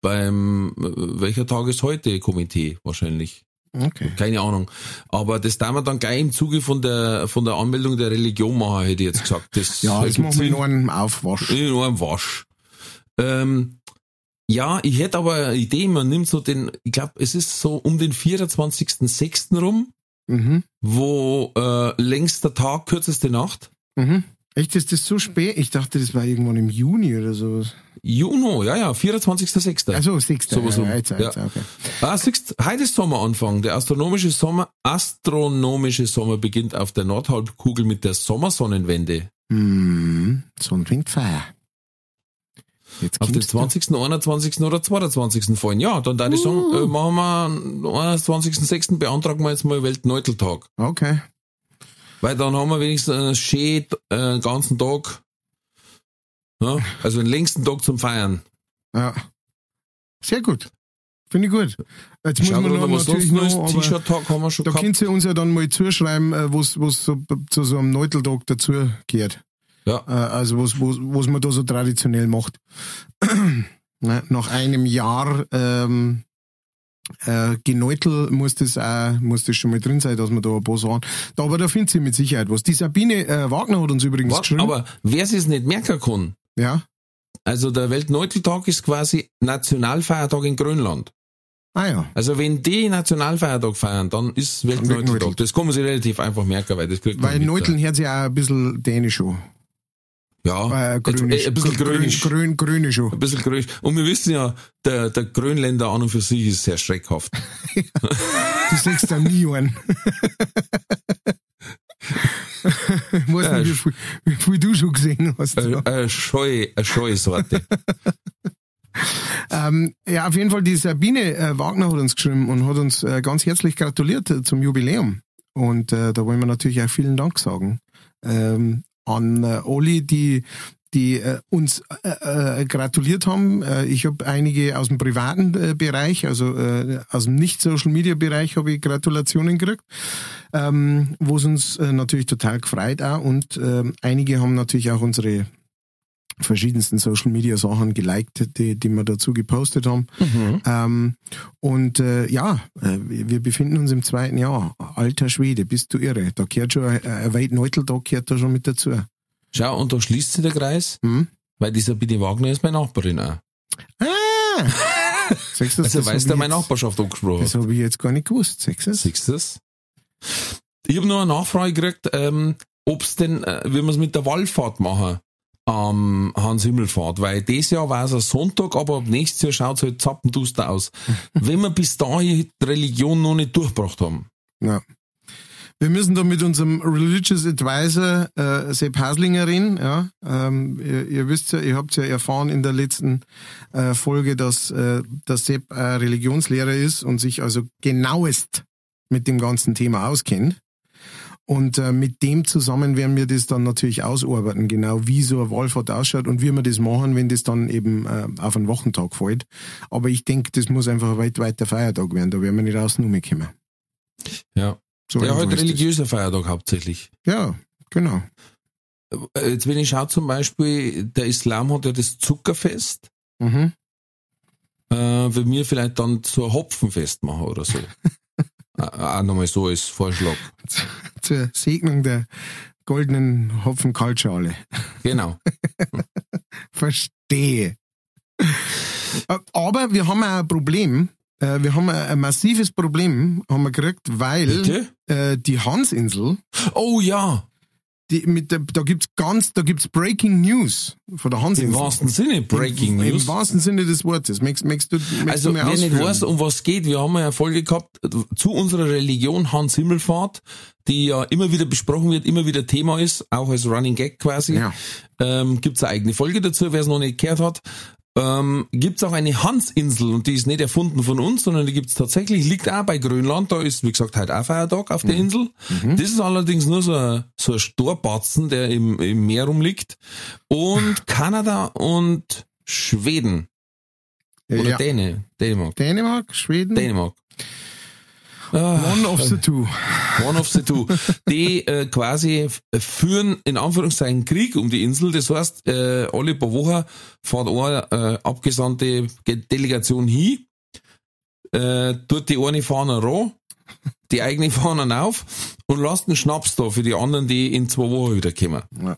Beim äh, welcher Tag ist heute Komitee wahrscheinlich? Okay. Keine Ahnung. Aber das da wir dann gleich im Zuge von der von der Anmeldung der Religion machen, hätte ich jetzt gesagt. Das Ja, das machen wir in einem Aufwasch. In einem Wasch. Ähm, ja, ich hätte aber eine Idee, man nimmt so den, ich glaube, es ist so um den 24.06. rum, Mhm. wo äh, längster Tag, kürzeste Nacht. Mhm. Echt, ist das so spät? Ich dachte, das war irgendwann im Juni oder sowas. Juno, ja, ja, 24.06. Also, sechster. Sowas ja, rum. ja, jetzt, jetzt, Ja. okay. Ah, siehst, heute ist Sommeranfang. Der astronomische Sommer, astronomische Sommer beginnt auf der Nordhalbkugel mit der Sommersonnenwende. Hm, Sonnenwindfeier. Jetzt Auf den kommst du. 20., 21. oder 22. fallen. Ja, dann sagen, Uh. äh, machen wir am 21.06. beantragen wir jetzt mal Weltneuteltag. Okay. Weil dann haben wir wenigstens einen schönen äh, ganzen Tag. Ja, also den längsten Tag zum Feiern. Ja. Sehr gut. Finde ich gut. Jetzt muss Schau man noch natürlich noch T-Shirt-Tag haben wir schon da gehabt. könnt ihr uns ja dann mal zuschreiben, äh, was was so, zu so einem Neuteltag dazu gehört. Ja. Äh, Also was, was, was man da so traditionell macht. (clears throat) Ne, Nach einem Jahr ähm, äh, Geneutel muss das auch, muss das schon mal drin sein, dass wir da ein paar sagen. Da, aber da findet sie mit Sicherheit was. Die Sabine äh, Wagner hat uns übrigens Was? geschrieben. Aber wer es nicht merken kann, ja. also der Weltneuteltag ist quasi Nationalfeiertag in Grönland. Ah ja. Also wenn die Nationalfeiertag feiern, dann ist Weltneuteltag. Weltneutel. Das kann man sich relativ einfach merken, weil das kriegt man Weil Neuteln hört sich auch ein bisschen dänisch an. Ja, Äh, grünisch. ein bisschen Grün- grünisch. Grün, grünisch an. Ein bisschen grün. Und wir wissen ja, der, der Grönländer an und für sich ist sehr schreckhaft. (laughs) Du siehst da nie einen. ich weiß nicht, wie viel, wie viel du schon gesehen hast. Eine, scheue, eine scheue Sorte. (laughs) Ähm, ja, auf jeden Fall, die Sabine äh, Wagner hat uns geschrieben und hat uns äh, ganz herzlich gratuliert äh, zum Jubiläum. Und äh, da wollen wir natürlich auch vielen Dank sagen ähm, an äh, Oli, die die äh, uns äh, äh, gratuliert haben. Äh, ich habe einige aus dem privaten äh, Bereich, also äh, aus dem Nicht-Social-Media-Bereich habe ich Gratulationen gekriegt, ähm, wo es uns äh, natürlich total gefreut auch. Und ähm, einige haben natürlich auch unsere verschiedensten Social Media Sachen geliked, die, die wir dazu gepostet haben. Ähm, und äh, ja, äh, wir befinden uns im zweiten Jahr. Alter Schwede, bist du irre. Da gehört schon ein, ein Weltneuteltag gehört da schon mit dazu. Schau, und da schließt sich der Kreis, Hm? weil die Sabine Wagner ist meine Nachbarin auch. Ah! (laughs) Siehst du, Also weiß der meine Nachbarschaft angesprochen. Das habe ich jetzt gar nicht gewusst. Du das? Ich habe noch eine Nachfrage gekriegt, ähm, ob es denn, äh, wie wir es mit der Wallfahrt machen, am Hans Himmelfahrt, weil dieses Jahr war es ein Sonntag, aber ab nächstes Jahr schaut es halt zappenduster aus. (laughs) wenn wir bis dahin die Religion noch nicht durchgebracht haben. Ja. Wir müssen da mit unserem Religious Advisor äh, Sepp Haslinger reden. Ja? Ähm, ihr, ihr wisst ja, ihr habt ja erfahren in der letzten äh, Folge, dass, äh, dass Sepp äh, Religionslehrer ist und sich also genauest mit dem ganzen Thema auskennt. Und äh, mit dem zusammen werden wir das dann natürlich ausarbeiten, genau wie so eine Wallfahrt ausschaut und wie wir das machen, wenn das dann eben äh, auf einen Wochentag fällt. Aber ich denke, das muss einfach ein weltweiter Feiertag werden, da werden wir nicht raus kommen. Ja. So Der einfach halt religiöser Feiertag hauptsächlich. Ja, genau. Äh, Jetzt, wenn ich schaue zum Beispiel, der Islam hat ja das Zuckerfest, Mhm. äh, wenn wir vielleicht dann so ein Hopfenfest machen oder so. (laughs) Auch nochmal so als Vorschlag. (laughs) Zur Segnung der goldenen Hopfenkaltschale. Genau. (laughs) Verstehe. Aber wir haben auch ein Problem. Äh, wir haben ein, ein massives Problem, haben wir gekriegt, weil Bitte? äh, die Hansinsel, Oh ja, die mit der, da gibt's ganz, da gibt's Breaking News von der im Hansinsel. wahrsten Sinne Breaking Im, News. Im wahrsten Sinne des Wortes. Möchtest, möchtest du, möchtest Also, du wer nicht ausführen? weiß, um was geht, wir haben ja eine Folge gehabt zu unserer Religion Hans Himmelfahrt, die ja immer wieder besprochen wird, immer wieder Thema ist, auch als Running Gag quasi. Ja. Ähm, gibt's eine eigene Folge dazu, wer es noch nicht gehört hat. Ähm, gibt's auch eine Hansinsel und die ist nicht erfunden von uns, sondern die gibt's tatsächlich, liegt auch bei Grönland, da ist, wie gesagt, heute auch Feiertag auf der Mhm. Insel. Das ist allerdings nur so ein, so ein Storbatzen, der im, im Meer rumliegt. Und (laughs) Kanada und Schweden. Oder ja. Däne, Dänemark. Dänemark, Schweden, Dänemark. Ah, one of the two. one of the two. Die äh, quasi f- führen in Anführungszeichen Krieg um die Insel. Das heißt, äh, alle paar Wochen fährt eine äh, abgesandte Ge- Delegation hin, äh, tut die eine Fahne ran, die eigene Fahne auf und lässt einen Schnaps da für die anderen, die in zwei Wochen wieder kommen. Ja.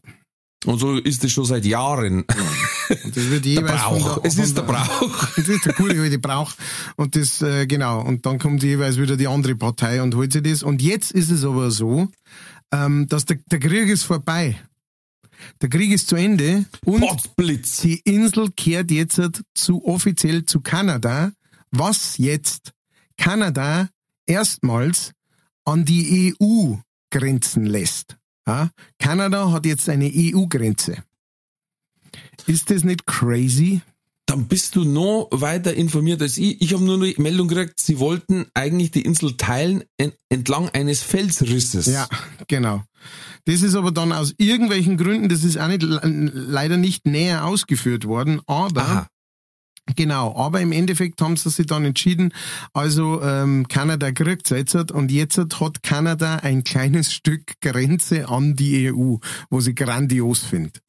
Und so ist es schon seit Jahren. Und das wird (laughs) Der jeweils von Brauch. der, Es ist der Brauch. (laughs) Das ist der gute alte Brauch. Und das, äh, genau. Und dann kommt jeweils wieder die andere Partei und holt sich das. Und jetzt ist es aber so, ähm, dass der, der Krieg ist vorbei. Der Krieg ist zu Ende und Potzblitz. die Insel kehrt jetzt zu offiziell zu Kanada, was jetzt Kanada erstmals an die EU grenzen lässt. Ja? Kanada hat jetzt eine EU-Grenze. Ist das nicht crazy? Dann bist du noch weiter informiert als ich. Ich habe nur eine Meldung gekriegt, sie wollten eigentlich die Insel teilen en- entlang eines Felsrisses. Ja, genau. Das ist aber dann aus irgendwelchen Gründen, das ist auch nicht, leider nicht näher ausgeführt worden, aber Aha. Genau, aber im Endeffekt haben sie sich dann entschieden, also ähm, Kanada kriegt jetzt und jetzt hat Kanada ein kleines Stück Grenze an die EU, wo sie grandios findet.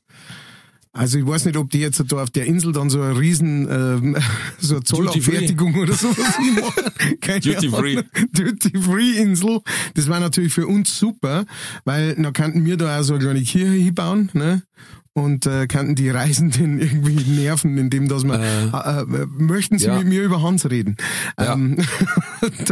Also ich weiß nicht, ob die jetzt da auf der Insel dann so eine riesen ähm, (laughs) so eine Zollabfertigung oder sowas machen. (laughs) Keine Duty Ahnung. free. Duty Free Insel. Das war natürlich für uns super, weil dann könnten wir da auch so eine kleine Kirche hinbauen, ne? Und äh, könnten die Reisenden (laughs) irgendwie nerven, indem dass wir Äh, äh, äh, möchten Sie ja. mit mir über Hans reden. Ja. Ähm,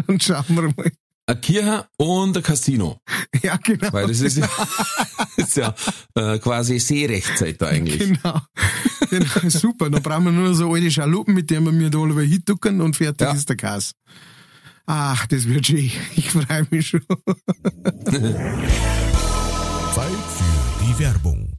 dann schauen wir mal. Eine Kirche und ein Casino. (laughs) Ja, genau. Weil das ist ja, (laughs) ist ja äh, quasi Seerechtszeit da eigentlich. Genau. genau. (laughs) Super. Dann brauchen wir nur so alte Schaluppen, mit denen wir mir da alle hintucken und fertig Ja. ist der Gas. Ach, das wird schön. Ich freue mich schon. Zeit für die Werbung.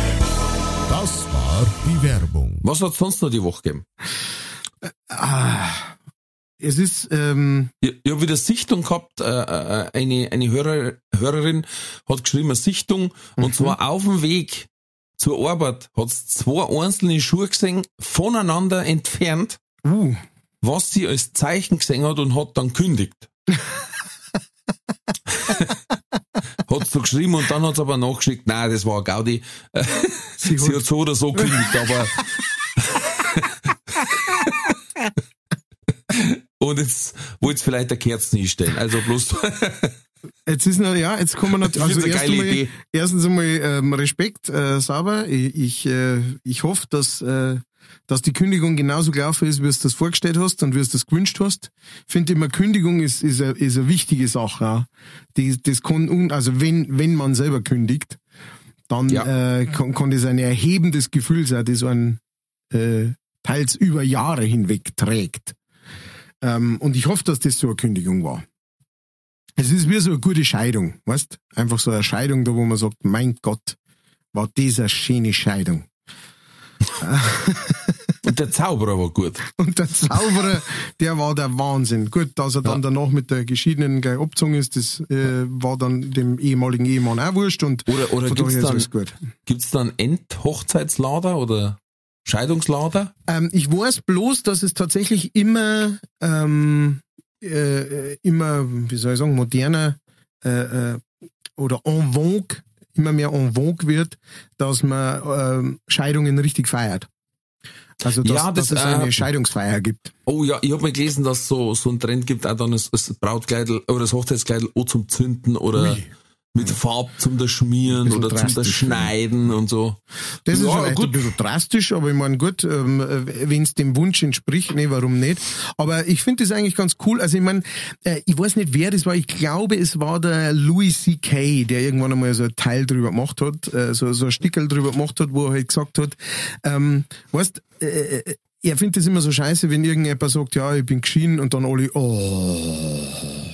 Das war die Werbung. Was hat sonst noch die Woche gegeben? Ah, es ist, ähm, Ich, ich habe wieder Sichtung gehabt, äh, äh, eine, eine Hörer, Hörerin hat geschrieben, eine Sichtung, und zwar auf dem Weg zur Arbeit hat sie zwei einzelne Schuhe gesehen, voneinander entfernt, uh, was sie als Zeichen gesehen hat und hat dann kündigt. (laughs) hat so geschrieben und dann hat sie aber nachgeschickt, nein, das war Gaudi. (laughs) sie Sie hat, so oder so kündigt, aber. (laughs) Und jetzt wollte sie vielleicht der Kerzen hinstellen. Also bloß. (laughs) jetzt ist noch, ja, jetzt kommen wir natürlich, Ich also erst einmal, erstens einmal ähm, Respekt, äh, sauber. Ich, ich, äh, ich hoffe, dass, äh, dass die Kündigung genauso gelaufen ist, wie du es das vorgestellt hast und wie du es das gewünscht hast. Ich finde immer, Kündigung ist, ist, eine, ist eine wichtige Sache. Auch. Die, das kann, un, also wenn, wenn man selber kündigt, dann Ja. äh, kann, kann das ein erhebendes Gefühl sein, das einen äh, teils über Jahre hinweg trägt. Ähm, und ich hoffe, dass das so eine Kündigung war. Es ist wie so eine gute Scheidung, weißt? Einfach so eine Scheidung, da wo man sagt, mein Gott, war das eine schöne Scheidung. (laughs) Und der Zauberer war gut. Und der Zauberer, der war der Wahnsinn. Gut, dass er dann danach mit der Geschiedenen gleich abgezogen ist, das äh, war dann dem ehemaligen Ehemann auch wurscht und Oder, oder daher ist dann, gibt's dann Endhochzeitslader oder Scheidungslader? Ähm, ich weiß bloß, dass es tatsächlich immer ähm, äh, immer, wie soll ich sagen, moderner äh, äh, oder en vogue, immer mehr en vogue wird, dass man äh, Scheidungen richtig feiert. Also dass, Ja, das, dass es eine äh, Scheidungsfeier gibt. Oh ja, ich habe mal gelesen, dass so so ein Trend gibt, auch dann das, das Brautkleidel oder das Hochzeitskleidel auch zum Zünden oder Ui. Mit Farb zum da schmieren oder zum da drastisch, schneiden und so. Das ist Ja, vielleicht gut. ein bisschen drastisch, aber ich meine, gut, ähm, wenn es dem Wunsch entspricht, nee, warum nicht? Aber ich finde das eigentlich ganz cool. Also ich meine, äh, ich weiß nicht, wer das war. Ich glaube, es war der Louis C.K., der irgendwann einmal so ein Teil drüber gemacht hat, äh, so, so ein Stickel drüber gemacht hat, wo er halt gesagt hat, ähm, weißt, äh, äh, er findet das immer so scheiße, wenn irgendjemand sagt, ja, ich bin geschieden und dann alle, oh.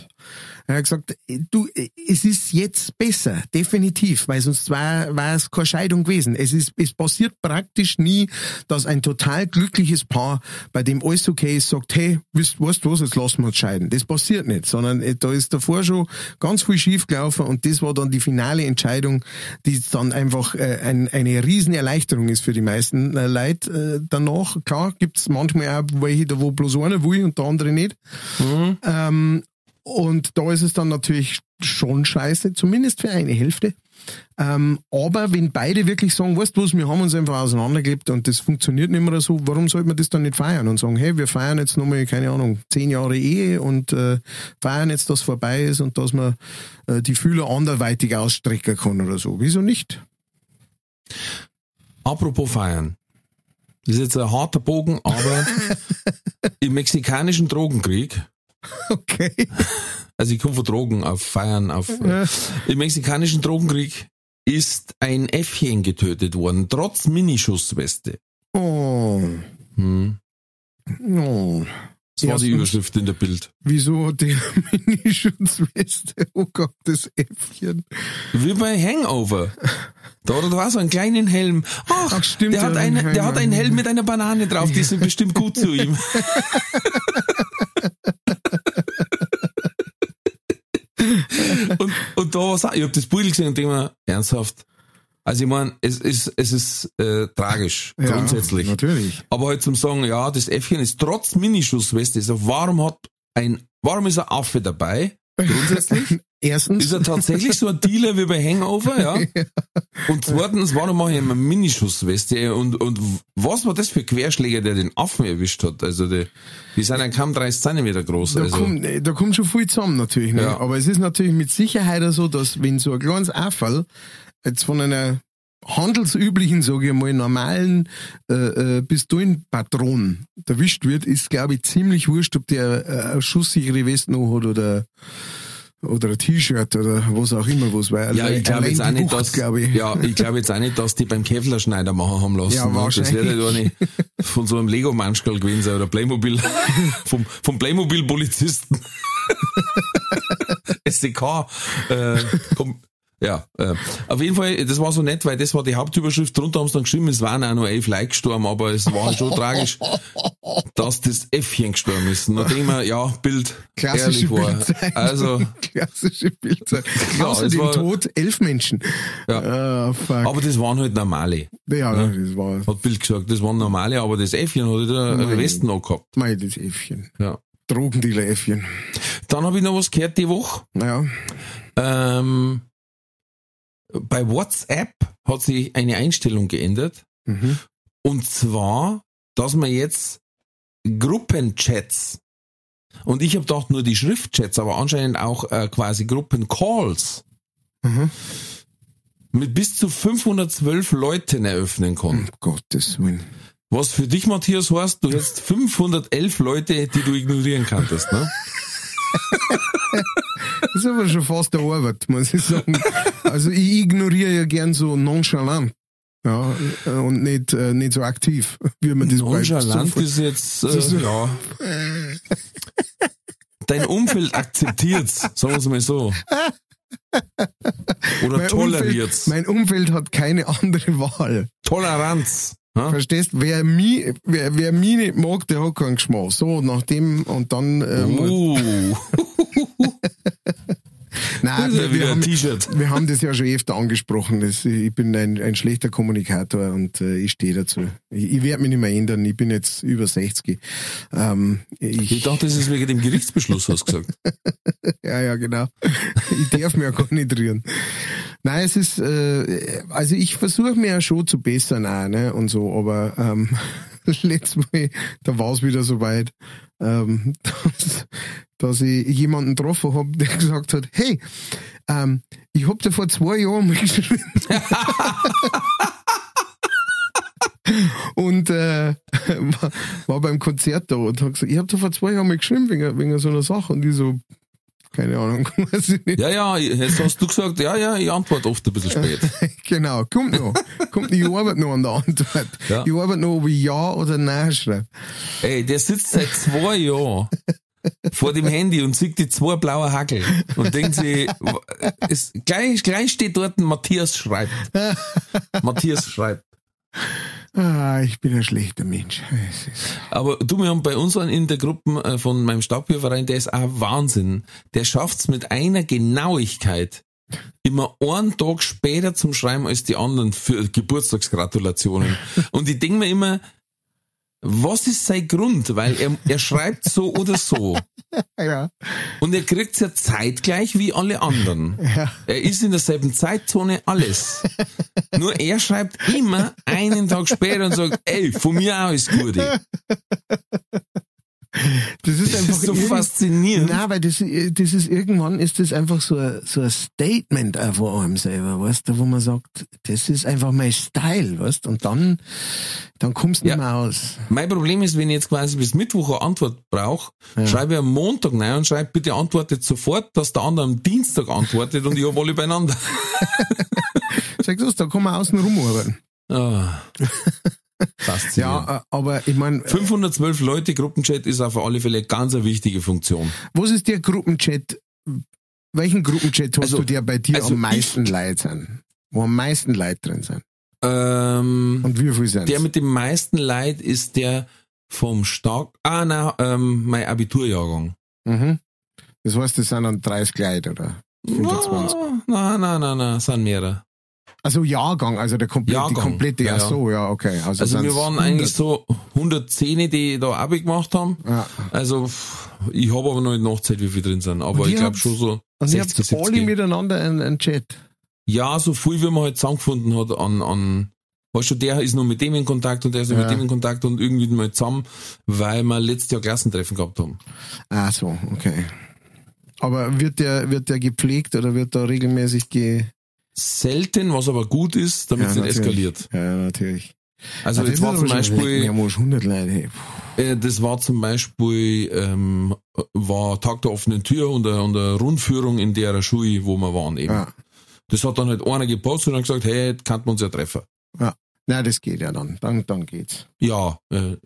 Er hat gesagt, du, es ist jetzt besser, definitiv, weil sonst war, war es keine Scheidung gewesen. Es ist, es passiert praktisch nie, dass ein total glückliches Paar, bei dem alles okay ist, sagt, hey, wisst, weißt du was, jetzt lassen wir uns scheiden. Das passiert nicht, sondern äh, da ist davor schon ganz viel schief gelaufen und das war dann die finale Entscheidung, die dann einfach äh, ein, eine riesen Erleichterung ist für die meisten äh, Leute äh, danach. Klar, gibt's manchmal auch welche, da wo bloß einer will und der andere nicht. Ähm, und da ist es dann natürlich schon scheiße, zumindest für eine Hälfte. Ähm, aber wenn beide wirklich sagen, weißt du was, wir haben uns einfach auseinandergelebt und das funktioniert nicht mehr so, warum sollte man das dann nicht feiern und sagen, hey, wir feiern jetzt nochmal, keine Ahnung, zehn Jahre Ehe und äh, feiern jetzt, dass vorbei ist und dass man äh, die Fühler anderweitig ausstrecken kann oder so. Wieso nicht? Apropos feiern. Das ist jetzt ein harter Bogen, aber (laughs) im mexikanischen Drogenkrieg, (laughs) Okay. also ich komme von Drogen auf Feiern, auf äh, im mexikanischen Drogenkrieg ist ein Äffchen getötet worden, trotz Minischussweste. Oh. Hm. oh. Das war die Erstens, Überschrift in der Bild. Wieso der (laughs) Minischutzweste? Oh Gott, das Äffchen. Wie bei Hangover. Da hat er da so einen kleinen Helm. Ach, Ach, stimmt, der, hat ja, eine, der hat einen Helm mit einer Banane drauf, die sind bestimmt gut zu ihm. (laughs) (laughs) und, und da war's auch, ich hab das Bild gesehen und denke mir, ernsthaft. Also ich meine, es ist, es ist äh, tragisch, grundsätzlich. Natürlich. Aber halt zum sagen, ja, das Äffchen ist trotz Minischussweste, also warum hat ein, warum ist ein Affe dabei? Grundsätzlich? (laughs) Erstens. Ist er tatsächlich so ein Dealer wie bei Hangover, ja? (laughs) Und zweitens, warum mache ich immer Minischussweste? Und, und was war das für Querschläger, der den Affen erwischt hat? Also, die, die sind ja kaum 30 Zentimeter groß. Da, Also, kommt, da kommt schon viel zusammen natürlich. Ne? Ja. Aber es ist natürlich mit Sicherheit auch so, dass wenn so ein kleines Affall jetzt von einer handelsüblichen, sage ich mal, normalen äh, äh, Pistolenpatron erwischt wird, ist, glaube ich, ziemlich wurscht, ob der äh, eine schusssichere Weste noch hat oder oder ein T-Shirt oder was auch immer was war. ja, ich glaube jetzt auch nicht, dass, glaube ich. ja, ich glaube jetzt auch nicht, dass die beim Kevlarschneider machen haben lassen. Ja, ne? das wäre nicht von so einem Lego-Manschgal gewesen sein oder Playmobil, (laughs) vom, vom Playmobil-Polizisten. (laughs) SDK, äh, komm, ja, äh, auf jeden Fall, das war so nett, weil das war die Hauptüberschrift, drunter haben sie dann geschrieben, es waren auch noch elf Leute gestorben, aber es war schon (laughs) tragisch, dass das Äffchen gestorben ist. Denke ich mir, ja, Bild, Klassische ehrlich war. Bildzeitung. Also, Klassische Bildzeitung. Ja, (laughs) Außer es dem war- Tod elf Menschen. Ja. Fuck. aber das waren halt normale. ja, das war Hat Bild gesagt, das waren normale, aber das Äffchen hat halt Nein. Westen noch gehabt. mein das Äffchen. Ja. Drogendealer-Äffchen. Dann habe ich noch was gehört die Woche. Naja. Ähm, bei WhatsApp hat sich eine Einstellung geändert. Mhm. Und zwar, dass man jetzt Gruppenchats und ich habe gedacht nur die Schriftchats, aber anscheinend auch äh, quasi Gruppencalls Mhm. mit bis zu 512 Leuten eröffnen kann. Um Gottes Willen. Was für dich, Matthias, heißt, du hättest 511 Leute, die du ignorieren kanntest, ne? (laughs) (laughs) Das ist aber schon fast der Arbeit, muss ich sagen. Also ich ignoriere ja gern so nonchalant. Ja, äh, und nicht, äh, nicht so aktiv, wie man das Nonchalant sofort- ist jetzt, Das ist- äh, ja. Dein Umfeld akzeptiert's, sagen wir es mal so. Oder Mein toleriert's. Umfeld, mein Umfeld hat keine andere Wahl. Toleranz. Ja? Verstehst? Wer mich, wer, wer mich nicht mag, der hat keinen Geschmack. So, nach dem, und dann, äh, Uh, (laughs) Nein, wir, wir, ein haben, T-Shirt. wir haben das ja schon öfter angesprochen. Das, ich bin ein, ein schlechter Kommunikator und äh, ich stehe dazu. Ich, ich werde mich nicht mehr ändern. Ich bin jetzt über 60. Ähm, ich, Ich dachte, das ist wegen dem Gerichtsbeschluss, hast du gesagt. (laughs) Ja, ja, genau. Ich darf mich ja gar nicht rühren. Nein, es ist, äh, also ich versuche mir ja schon zu bessern auch, ne, und so, aber ähm, (laughs) letztes Mal, da war es wieder soweit, ähm, (laughs) dass, dass ich jemanden getroffen habe, der (laughs) gesagt hat, hey, ähm, ich hab dir vor zwei Jahren mal geschrieben. und äh, war, war beim Konzert da und hat gesagt, ich hab dir vor zwei Jahren mal geschrieben wegen, wegen so einer Sache und die so, keine Ahnung. (laughs) Ja, ja, jetzt hast du gesagt, ja, ja, ich antworte oft ein bisschen spät. (laughs) Genau, kommt noch. kommt, ich arbeite noch an der Antwort. Ja. Ich arbeite noch, ob ich Ja oder Nein schreibe. Ey, der sitzt seit zwei Jahren vor dem Handy und sieht die zwei blaue Hackel und denkt sich, es, gleich, gleich steht dort ein Matthias schreibt. Matthias schreibt. Ah, ich bin ein schlechter Mensch. Aber du, wir haben bei uns einen in der Gruppe äh, von meinem Stadtbierverein, der ist auch Wahnsinn. Der schafft's mit einer Genauigkeit, immer einen Tag später zum Schreiben als die anderen für Geburtstagsgratulationen. (laughs) Und ich denke mir immer, was ist sein Grund? Weil er, er schreibt so oder so. (laughs) ja, Und er kriegt's ja zeitgleich wie alle anderen. ja. Er ist in derselben Zeitzone, alles. Nur er schreibt immer einen Tag später und sagt, ey, von mir auch ist gut. ey. Das ist Das einfach ist so faszinierend. Nein, weil das, das ist irgendwann ist das einfach so ein, so ein Statement auch von einem selber, weißt du, wo man sagt, das ist einfach mein Style, weißt du, und dann, dann kommst du Ja. nicht mehr aus. Mein Problem ist, wenn ich jetzt quasi bis Mittwoch eine Antwort brauche, schreibe ich am Montag rein und schreibe, bitte antwortet sofort, dass der andere am Dienstag antwortet und ich habe alle beieinander. (laughs) Sag du, da kann man außen rumarbeiten. Ah. (laughs) Faszinierend. Ja, äh, aber ich meine, 512 Leute Gruppenchat ist auf alle Fälle ganz eine wichtige Funktion. was ist der Gruppenchat? Welchen Gruppenchat hast Also- du, der bei dir also am meisten Leute sind? Wo am meisten Leute drin sind? Ähm, Und wie viel sind der mit dem meisten Leid ist der vom Stark, ah, nein, ähm, mein Abiturjahrgang. mhm. Das heißt, das sind dann 30 Leute, oder? 25. Nein, nein, nein, nein, sind mehrere. Also Jahrgang, also der komplette, die Jahrgang, komplette, ja, ja, so, ja, okay. Also, Also wir waren 100. eigentlich so 110, die da Abi gemacht haben. Ja. Also ich habe aber noch nicht nachgezählt, wie viele drin sind. Aber Und ich ihr glaube schon so Und ihr 60, habt alle 70. miteinander einen, einen Chat. Ja, so viel, wie man halt zusammengefunden hat an, an weißt du, der ist noch mit dem in Kontakt und der ist noch Ja. mit dem in Kontakt und irgendwie mal zusammen, weil wir letztes Jahr Klassentreffen gehabt haben. Ah, so, okay. Aber wird der, wird der gepflegt oder wird da regelmäßig ge, Selten, was aber gut ist, damit es nicht natürlich. eskaliert. Ja, natürlich. Also Ah, das war zum Beispiel, Ja, muss 100 Leute. hey. äh, das war zum Beispiel, ähm, war Tag der offenen Tür und eine, und eine Rundführung in der Schule, wo wir waren eben. Ja. Das hat dann halt einer gepostet und hat gesagt, hey, kann man uns ja treffen. Nein, das geht ja dann. Dann, dann geht's. Ja, äh,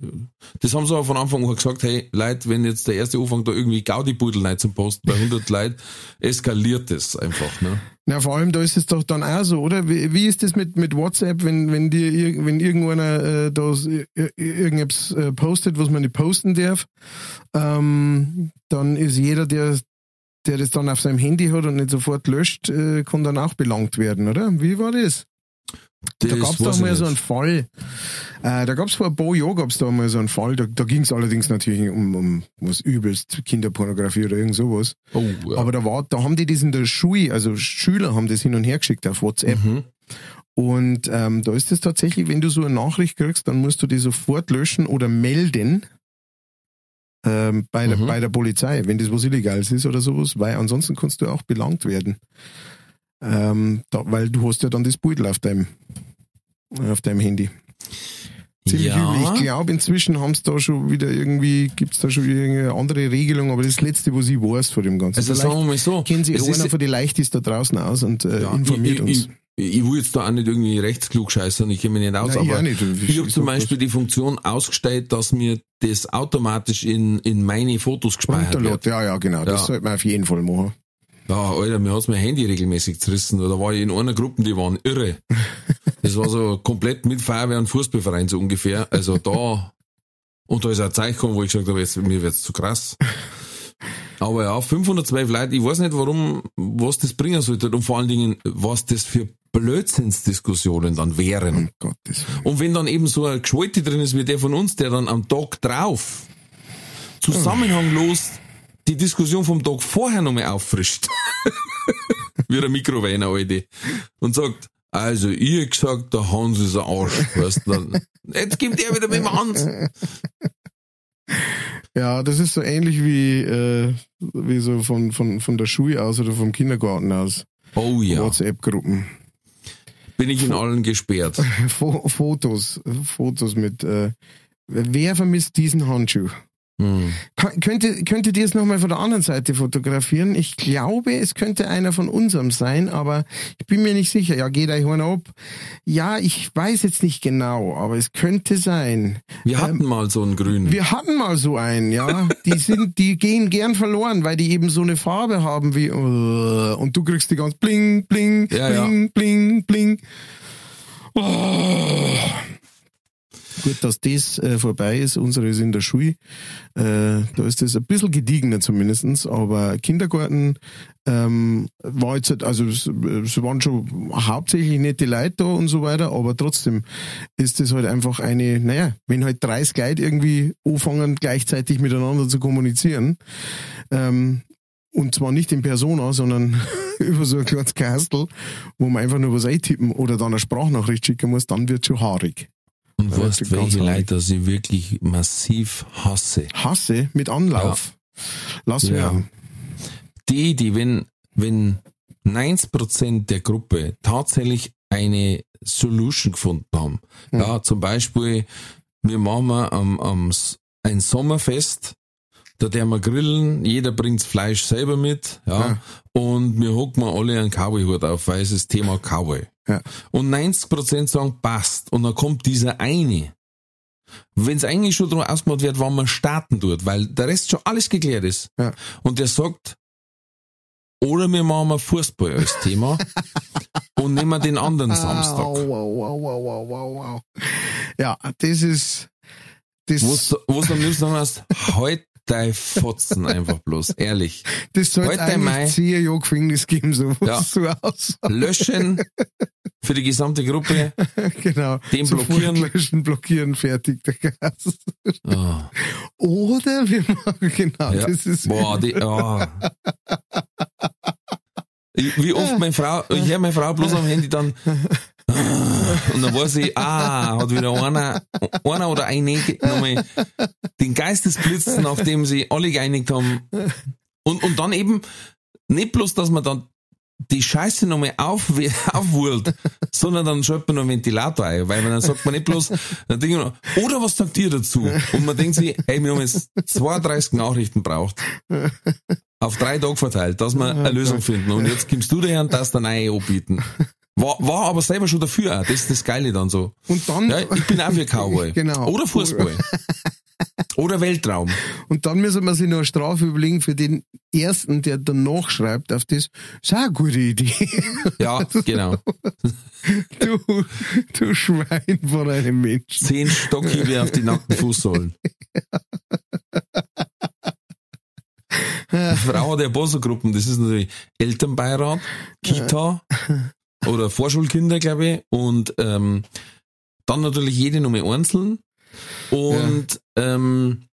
das haben sie aber von Anfang an gesagt, hey, Leute, wenn jetzt der erste anfängt, da irgendwie Gaudi-Pudel rein zum Posten bei 100 (laughs) Leuten, eskaliert das einfach, ne? Na, vor allem, da ist es doch dann auch so, oder? Wie, wie ist das mit, mit WhatsApp, wenn, wenn dir, ir- wenn irgendeiner äh, da irgendetwas äh, postet, was man nicht posten darf, ähm, dann ist jeder, der, der das dann auf seinem Handy hat und nicht sofort löscht, äh, kann dann auch belangt werden, oder? Wie war das? Da Das gab es doch mal so einen Fall. Äh, da gab es vor ein paar Jahren gab's da mal so einen Fall. Da, da ging es allerdings natürlich um, um was übelst, Kinderpornografie oder irgend sowas. Oh, ja. Aber da war, da haben die das in der Schule, also Schüler haben das hin und her geschickt auf WhatsApp. mhm. Und ähm, da ist es tatsächlich, wenn du so eine Nachricht kriegst, dann musst du die sofort löschen oder melden ähm, bei, der, Mhm. bei der Polizei, wenn das was Illegales ist oder sowas, weil ansonsten kannst du auch belangt werden. Ähm, da, weil du hast ja dann das Beutel auf deinem, auf deinem Handy. Ziemlich ja. übel. Ich glaube, inzwischen haben es da schon wieder irgendwie, gibt es da schon irgendeine andere Regelung, aber das Letzte, was ich weiß von dem Ganzen. Also Vielleicht sagen wir mal so, kennen sich es einer von den Leichtis da draußen aus und äh, ja, informiert ich, uns. Ich, ich, ich will jetzt da auch nicht irgendwie rechtsklug scheißen, ich kenne mich nicht aus, Nein, ich aber nicht. ich habe zum Beispiel die Funktion ausgestellt, dass mir das automatisch in, in meine Fotos gespeichert wird. Ja, ja, genau. Das Ja. sollte man auf jeden Fall machen. Ja, Alter, mir hat's mein Handy regelmäßig zerrissen. Da war ich in einer Gruppe, die waren irre. (laughs) Das war so komplett mit Feuerwehr und Fußballverein so ungefähr. Also da, und da ist ein Zeichen gekommen, wo ich gesagt habe, jetzt, mir wird's zu krass. Aber ja, 512 Leute, ich weiß nicht, warum, was das bringen sollte und vor allen Dingen, was das für Blödsinnsdiskussionen dann wären. Um Gottes. Und wenn dann eben so ein Geschwalte drin ist wie der von uns, der dann am Tag drauf zusammenhanglos die Diskussion vom Tag vorher nochmal auffrischt. (laughs) wie der Mikrowähner, Alte. Und sagt, also, ich hab gesagt, der Hans ist ein Arsch, weißt du, jetzt gibt er wieder mit dem Hans. Ja, das ist so ähnlich wie, äh, wie so von, von, von der Schule aus oder vom Kindergarten aus. Oh ja, WhatsApp-Gruppen. bin ich in allen gesperrt. (laughs) Fo Fotos, Fotos mit, äh, wer vermisst diesen Handschuh? Hm. Könnte, könntet ihr es nochmal von der anderen Seite fotografieren? Ich glaube, es könnte einer von unserem sein, aber ich bin mir nicht sicher. Ja, geht euch einer ab. Ja, ich weiß jetzt nicht genau, aber es könnte sein. Wir hatten mal so einen grünen. Wir hatten mal so einen, ja. Die sind, die gehen gern verloren, weil die eben so eine Farbe haben wie, uh, und du kriegst die ganz bling, bling, Ja, ja. bling, bling, bling. Oh. Gut, dass das äh, vorbei ist. Unsere ist in der Schule. Äh, da ist das ein bisschen gediegener zumindestens, aber Kindergarten ähm, war jetzt, halt- also es, es waren schon hauptsächlich nette Leute da und so weiter, aber trotzdem ist das halt einfach eine, naja, wenn halt 30 Leute irgendwie anfangen, gleichzeitig miteinander zu kommunizieren, ähm, und zwar nicht in Persona, sondern (laughs) über so ein kleines Kastel, wo man einfach nur was eintippen oder dann eine Sprachnachricht schicken muss, dann wird schon haarig. Und Ja, weißt, welche. Leute ich wirklich massiv hasse? Hasse mit Anlauf. Lass Ja. hören. Die, die, wenn, wenn 90% der Gruppe tatsächlich eine Solution gefunden haben, Hm. ja, zum Beispiel, wir machen am, am, ein Sommerfest, da der wir grillen, jeder bringt's Fleisch selber mit, ja, Ja. und wir hocken mal alle einen Cowboy-Hut auf, weil es ist Thema Cowboy. Ja. Und 90% sagen, passt. Und dann kommt dieser eine. Wenn es eigentlich schon darum ausgemacht wird, wann man starten tut, weil der Rest schon alles geklärt ist. Ja. Und der sagt, oder wir machen mal Fußball als Thema (laughs) und nehmen den anderen Samstag. Au, au, au, au, au, au, au. Ja, das ist, das, Wo's, wo's am liebsten hast, halt dein Fotzen einfach bloß, ehrlich. das sollte heute Mai- eigentlich zehn Jahre Gefängnis geben, so Ja. so aus. Löschen für die gesamte Gruppe. (laughs) genau. Den Sofort blockieren. löschen, blockieren, fertig, der Gas. Oh, Oder wir machen, genau, ja. das ist, Boah, die, oh. Wie oft meine Frau, ich höre meine Frau bloß am Handy dann, und dann weiß ich, ah, hat wieder einer, einer oder eine nochmal den Geistesblitz, nachdem sie alle geeinigt haben. Und, und dann eben, nicht bloß, dass man dann die Scheiße nochmal auf, aufwühlt, sondern dann schaltet man noch einen Ventilator ein, weil man dann sagt man nicht bloß, dann ich noch, oder was sagt ihr dazu? Und man denkt sich, hey, wir haben jetzt 32 Nachrichten braucht, auf drei Tage verteilt, dass wir eine Lösung finden. Und jetzt kommst du daher und das dann ein anbieten. War, war aber selber schon dafür, auch. das ist das Geile dann so. und dann, Ja, ich bin auch für Cowboy. (laughs) Genau. Oder Fußball. (laughs) Oder Weltraum. und dann müssen wir sich noch eine Strafe überlegen für den ersten, der danach schreibt auf das. Ist auch eine gute Idee. Ja, (laughs) genau. Du, du Schwein von einem Menschen. Zehn Stockhiebe auf die nackten Fußsohlen. Die Frau der Bossegruppen, das ist natürlich Elternbeirat, Kita oder Vorschulkinder, glaube ich, und ähm, dann natürlich jede Nummer einzeln und ähm,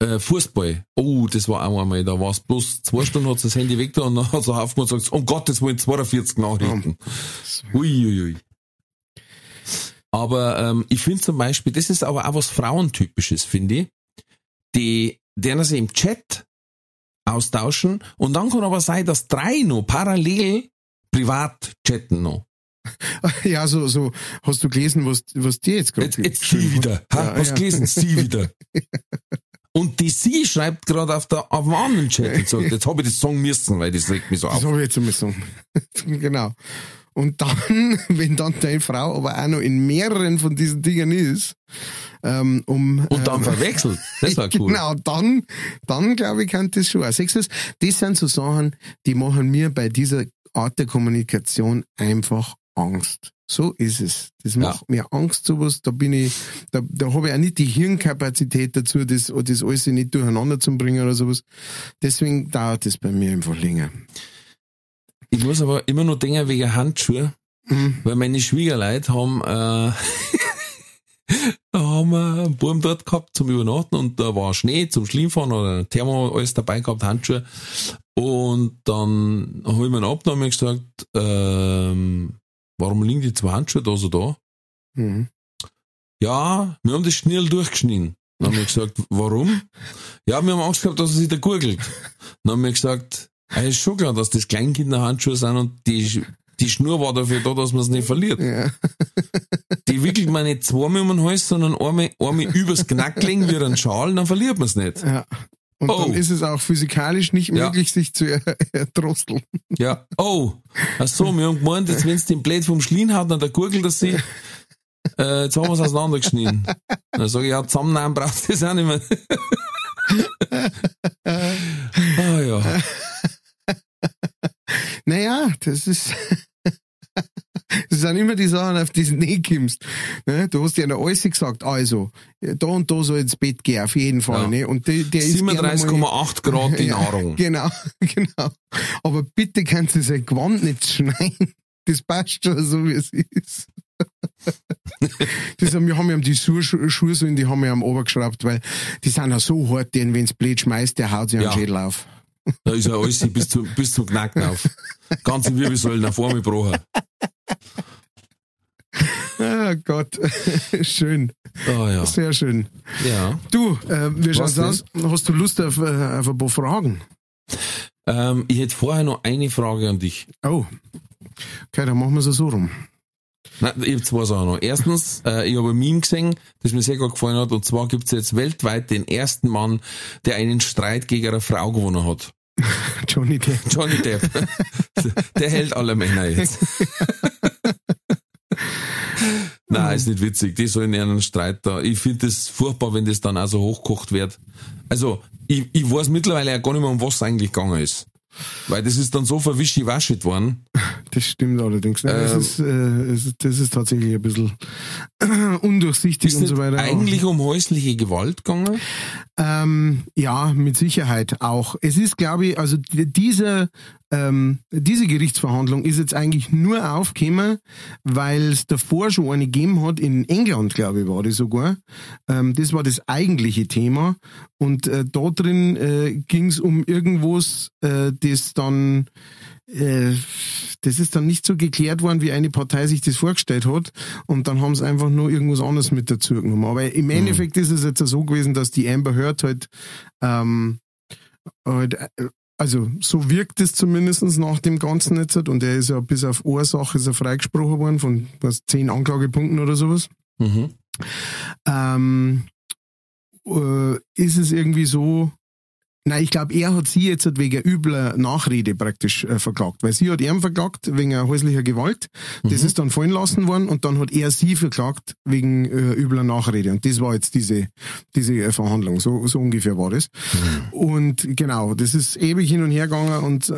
äh, Fußball. Oh, das war auch einmal, da war es bloß zwei Stunden, hat das Handy weg da und dann hat sie aufgemacht und sagt, um Gottes Willen, 42 Nachrichten. Uiuiui. Ui. Aber ähm, ich finde zum Beispiel, das ist aber auch was Frauentypisches, finde ich, die, deren sie im Chat austauschen und dann kann aber sein, dass drei noch parallel privat chatten noch. (laughs) Ja, so, so, hast du gelesen, was, was dir jetzt gerade Jetzt, jetzt sie wieder. Ha, Ja, hast ja. gelesen? Sie (laughs) wieder. Und die sie schreibt gerade auf, der, auf dem anderen Chat und sagt, jetzt habe ich das sagen müssen, weil das regt mich so Das auf. habe ich jetzt so. (laughs) genau. Und dann, wenn dann deine Frau aber auch noch in mehreren von diesen Dingen ist, ähm, um Und dann ähm, verwechselt. Das war cool. Genau, dann, dann glaube ich, kann das schon. auch. Du, das sind so Sachen, die machen mir bei dieser Art der Kommunikation einfach Angst. So ist es. Das macht mir Angst, sowas. Da bin ich, da, da habe ich auch nicht die Hirnkapazität dazu, das, das alles nicht durcheinander zu bringen oder sowas. Deswegen dauert das bei mir einfach länger. Ich muss aber immer noch denken wegen Handschuhe, Mhm. weil meine Schwiegerleute haben, äh, (laughs) haben wir einen Buben dort gehabt zum Übernachten und da war Schnee zum Schlimmfahren oder Thermo alles dabei gehabt, Handschuhe. Und dann habe ich mir eine Abnahme gesagt, ähm, warum liegen die zwei Handschuhe da so da? Mhm. Ja, wir haben das schnell durchgeschnitten. Dann haben wir gesagt, warum? Ja, wir haben Angst gehabt, dass er sich da gurgelt. Dann haben wir gesagt, es ist schon klar, dass das Kleinkinderhandschuhe sind und die, die Schnur war dafür da, dass man es nicht verliert. Ja. Die wickelt man nicht zweimal um den Hals, sondern einmal, einmal übers Knack legen wie ein Schal, dann verliert man es nicht. ja. Und Oh. dann ist es auch physikalisch nicht Ja. möglich, sich zu er (laughs) erdrosseln. Ja. Oh, ach so, wir haben gemeint, jetzt wenn es den Blät vom Schlien hat, dann der gurgelt er sich. Äh, jetzt haben wir es auseinandergeschnitten. Dann sage ich, ja, zusammennehmen braucht das auch nicht mehr. (laughs) ah ja. Naja, das ist. Das sind immer die Sachen, auf die du nicht kommst. Ne? Du hast ja noch alles gesagt, also, da und da soll ins Bett gehen, auf jeden Fall. Ja. Ne? Und der, der ist gerne mal- 37,8 Grad die (laughs) Ja, Nahrung. Genau, (laughs) genau. Aber bitte kannst du sein Gewand nicht schneiden. Das passt schon so, wie es ist. Das haben, wir haben ja die Schuhe, Schuhe so in die haben wir am Obergeschraubt, weil die sind ja so hart, den, wenn's blöd schmeißt, der haut sich Ja. am Schädel auf. Da ist ja alles bis, zu, bis zum Knacken auf. Ganze Wirbelsäulen auf einmal gebrochen. (laughs) Ah Gott, (laughs) schön, Ah ja. sehr schön. Ja. Du, äh, wie schaut's aus? Hast du Lust auf, äh, auf ein paar Fragen? Ähm, ich hätte vorher noch eine Frage an dich. Oh, okay, dann machen wir es so rum. Nein, ich habe zwei Sachen noch. Erstens, äh, ich habe ein Meme gesehen, das mir sehr gut gefallen hat, und zwar gibt es jetzt weltweit den ersten Mann, der einen Streit gegen eine Frau gewonnen hat. (laughs) (laughs) Johnny Depp. Johnny Depp. (laughs) der hält alle Männer jetzt. (laughs) Nein, ist nicht witzig. Die sollen in einen Streit da. Ich finde das furchtbar, wenn das dann auch so hochkocht wird. Also, ich, ich weiß mittlerweile ja gar nicht mehr, um was es eigentlich gegangen ist. Weil das ist dann so verwischi-waschig worden. Das stimmt allerdings. Nein, das, Ähm, ist, äh, es- das ist tatsächlich ein bisschen (clears throat) undurchsichtig Ist und so weiter. eigentlich um häusliche Gewalt gegangen? Ähm, ja, mit Sicherheit auch. Es ist, glaube ich, also die- diese, ähm, diese Gerichtsverhandlung ist jetzt eigentlich nur aufgekommen, weil es davor schon eine gegeben hat, in England, glaube ich, war das sogar. Ähm, das war das eigentliche Thema. Und äh, da drin äh, ging es um irgendwas, äh, das dann äh, das ist dann nicht so geklärt worden, wie eine Partei sich das vorgestellt hat. Und dann haben sie einfach nur irgendwas anderes mit dazu genommen. Aber im Endeffekt ist es jetzt so gewesen, dass die Amber Heard halt, ähm, halt äh, also so wirkt es zumindestens nach dem Ganzen jetzt. Und er ist ja bis auf Ursache ist er freigesprochen worden von was, zehn Anklagepunkten oder sowas. Mhm. Ähm, äh, ist es irgendwie so, Nein, ich glaube, er hat sie jetzt halt wegen übler Nachrede praktisch äh, verklagt, weil sie hat ihn verklagt wegen häuslicher Gewalt. Das Mhm. ist dann fallen lassen worden und dann hat er sie verklagt wegen äh, übler Nachrede. Und das war jetzt diese, diese äh, Verhandlung. So, so ungefähr war das. Mhm. Und genau, das ist ewig hin und her gegangen und äh,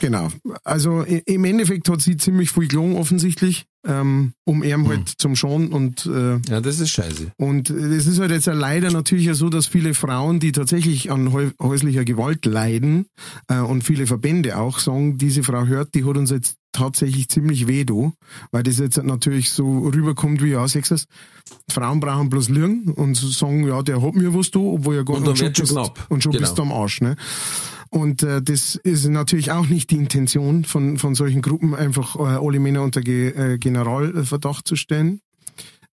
genau. Also im Endeffekt hat sie ziemlich viel gelogen offensichtlich, ähm, um ihm Mhm. halt zum Schauen und äh, Ja, das ist scheiße. und es ist halt jetzt ja leider natürlich so, dass viele Frauen, die tatsächlich an häu- häuslicher Gewalt leiden äh, und viele Verbände auch sagen, diese Frau hört, die hat uns jetzt tatsächlich ziemlich weh, du, weil das jetzt natürlich so rüberkommt wie, ja, sechstes, Frauen brauchen bloß Lügen und sagen, ja, der hat mir was du, obwohl er gar Und dann wird schon bist, knapp. Und schon Genau. bist du am Arsch, ne? Und äh, das ist natürlich auch nicht die Intention von, von solchen Gruppen, einfach äh, alle Männer unter Ge äh, Generalverdacht zu stellen.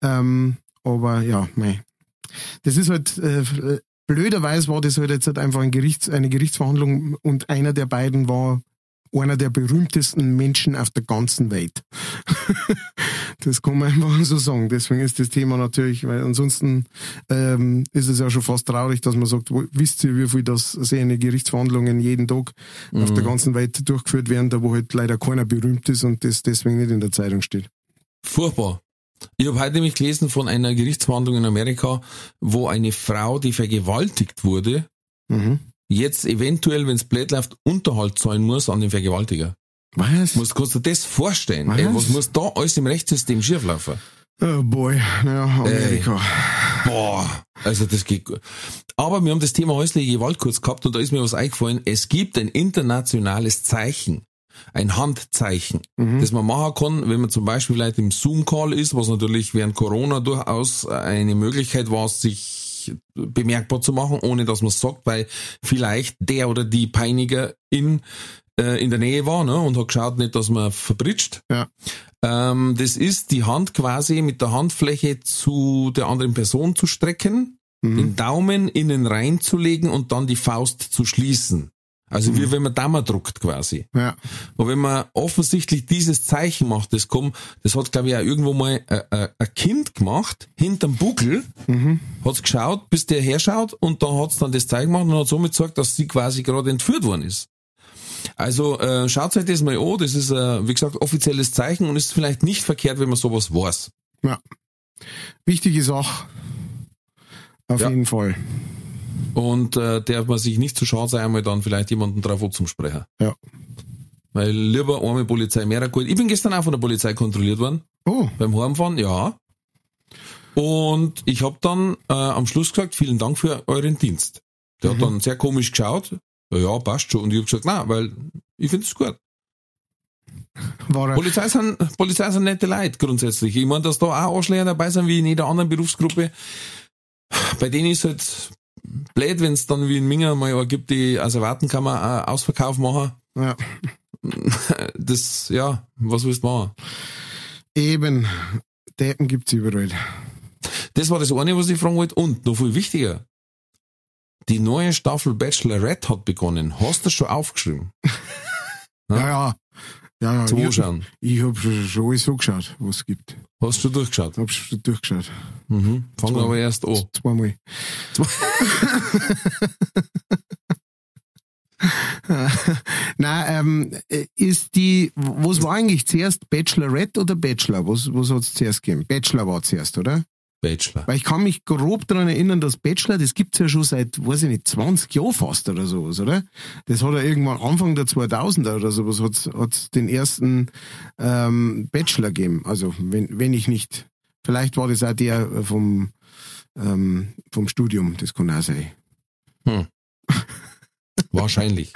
Ähm, aber ja, mei. Das ist halt, äh, blöderweise war das halt jetzt halt einfach ein Gerichts, eine Gerichtsverhandlung und einer der beiden war einer der berühmtesten Menschen auf der ganzen Welt. (laughs) das kann man (laughs) einfach so sagen. Deswegen ist das Thema natürlich, weil ansonsten ähm, ist es ja schon fast traurig, dass man sagt, wo, wisst ihr, wie viel das sehende Gerichtsverhandlungen jeden Tag auf der ganzen Welt durchgeführt werden, da wo halt leider keiner berühmt ist und das deswegen nicht in der Zeitung steht. Furchtbar. Ich habe heute nämlich gelesen von einer Gerichtsverhandlung in Amerika, wo eine Frau, die vergewaltigt wurde, Mhm. jetzt eventuell, wenn es blöd läuft, Unterhalt zahlen muss an den Vergewaltiger. Was? Musst, kannst du dir das vorstellen? Was? Ey, was muss da alles im Rechtssystem schieflaufen? Oh boy, naja, Amerika. Boah, also das geht gut. Aber wir haben das Thema häusliche Gewalt kurz gehabt und da ist mir was eingefallen. Es gibt ein internationales Zeichen, ein Handzeichen, das man machen kann, wenn man zum Beispiel vielleicht im Zoom-Call ist, was natürlich während Corona durchaus eine Möglichkeit war, sich bemerkbar zu machen, ohne dass man es sagt, weil vielleicht der oder die Peiniger in, äh, in der Nähe war ne, und hat geschaut, nicht, dass man verbritscht. Ja. Ähm, das ist die Hand quasi mit der Handfläche zu der anderen Person zu strecken, den Daumen innen reinzulegen und dann die Faust zu schließen. Also wie wenn man Daumen druckt quasi. Ja. Und wenn man offensichtlich dieses Zeichen macht, das kommt, das hat glaube ich auch irgendwo mal äh, äh, ein Kind gemacht, hinterm Buckel, hat's geschaut, bis der herschaut und dann hat's dann das Zeichen gemacht und hat somit gesagt, dass sie quasi gerade entführt worden ist. Also äh, schaut euch das mal an, das ist, äh, wie gesagt, offizielles Zeichen und ist vielleicht nicht verkehrt, wenn man sowas weiß. Ja. Wichtige Sache. Auf Ja. jeden Fall. Und äh, darf man sich nicht zu schade sein, einmal dann vielleicht jemanden drauf anzusprechen. Ja. Weil lieber arme Polizei mehr gut. Ich bin gestern auch von der Polizei kontrolliert worden. Oh, Beim Heimfahren, ja. Und ich habe dann äh, am Schluss gesagt, vielen Dank für euren Dienst. Der hat dann sehr komisch geschaut. Ja, passt schon. Und ich habe gesagt, na, weil ich finde es gut. war. Polizei sind, Polizei sind nette Leute grundsätzlich. Ich meine, dass da auch Arschlöcher dabei sind, wie in jeder anderen Berufsgruppe. Bei denen ist halt blöd, wenn es dann wie in Minger mal einen gibt, die der Wartenkammer Ausverkauf machen. Ja. (laughs) Das, ja, was willst du machen? Eben. Deppen gibt's überall. Das war das eine, was ich fragen wollte. Und noch viel wichtiger. Die neue Staffel Bachelorette hat begonnen. Hast du das schon aufgeschrieben? (laughs) Ja, ja. Ja, ja. Zum ich, Anschauen. ich hab schon, alles so geschaut, was es gibt. Hast du schon durchgeschaut? Hab schon durchgeschaut. Mhm. Fangen wir aber erst an. Zweimal. (laughs) Nein, ähm, äh, ist die, was war eigentlich zuerst Bachelorette oder Bachelor? Was, was hat's zuerst gegeben? Bachelor war zuerst, oder? Bachelor. Weil ich kann mich grob daran erinnern, dass Bachelor, das gibt's ja schon seit, weiß ich nicht, 20 Jahren fast oder sowas, oder? Das hat ja irgendwann Anfang der 2000er oder sowas hat's, hat's den ersten ähm, Bachelor gegeben. Also, wenn, wenn ich nicht, vielleicht war das auch der vom, ähm, vom Studium, das kann auch sein. (laughs) Wahrscheinlich.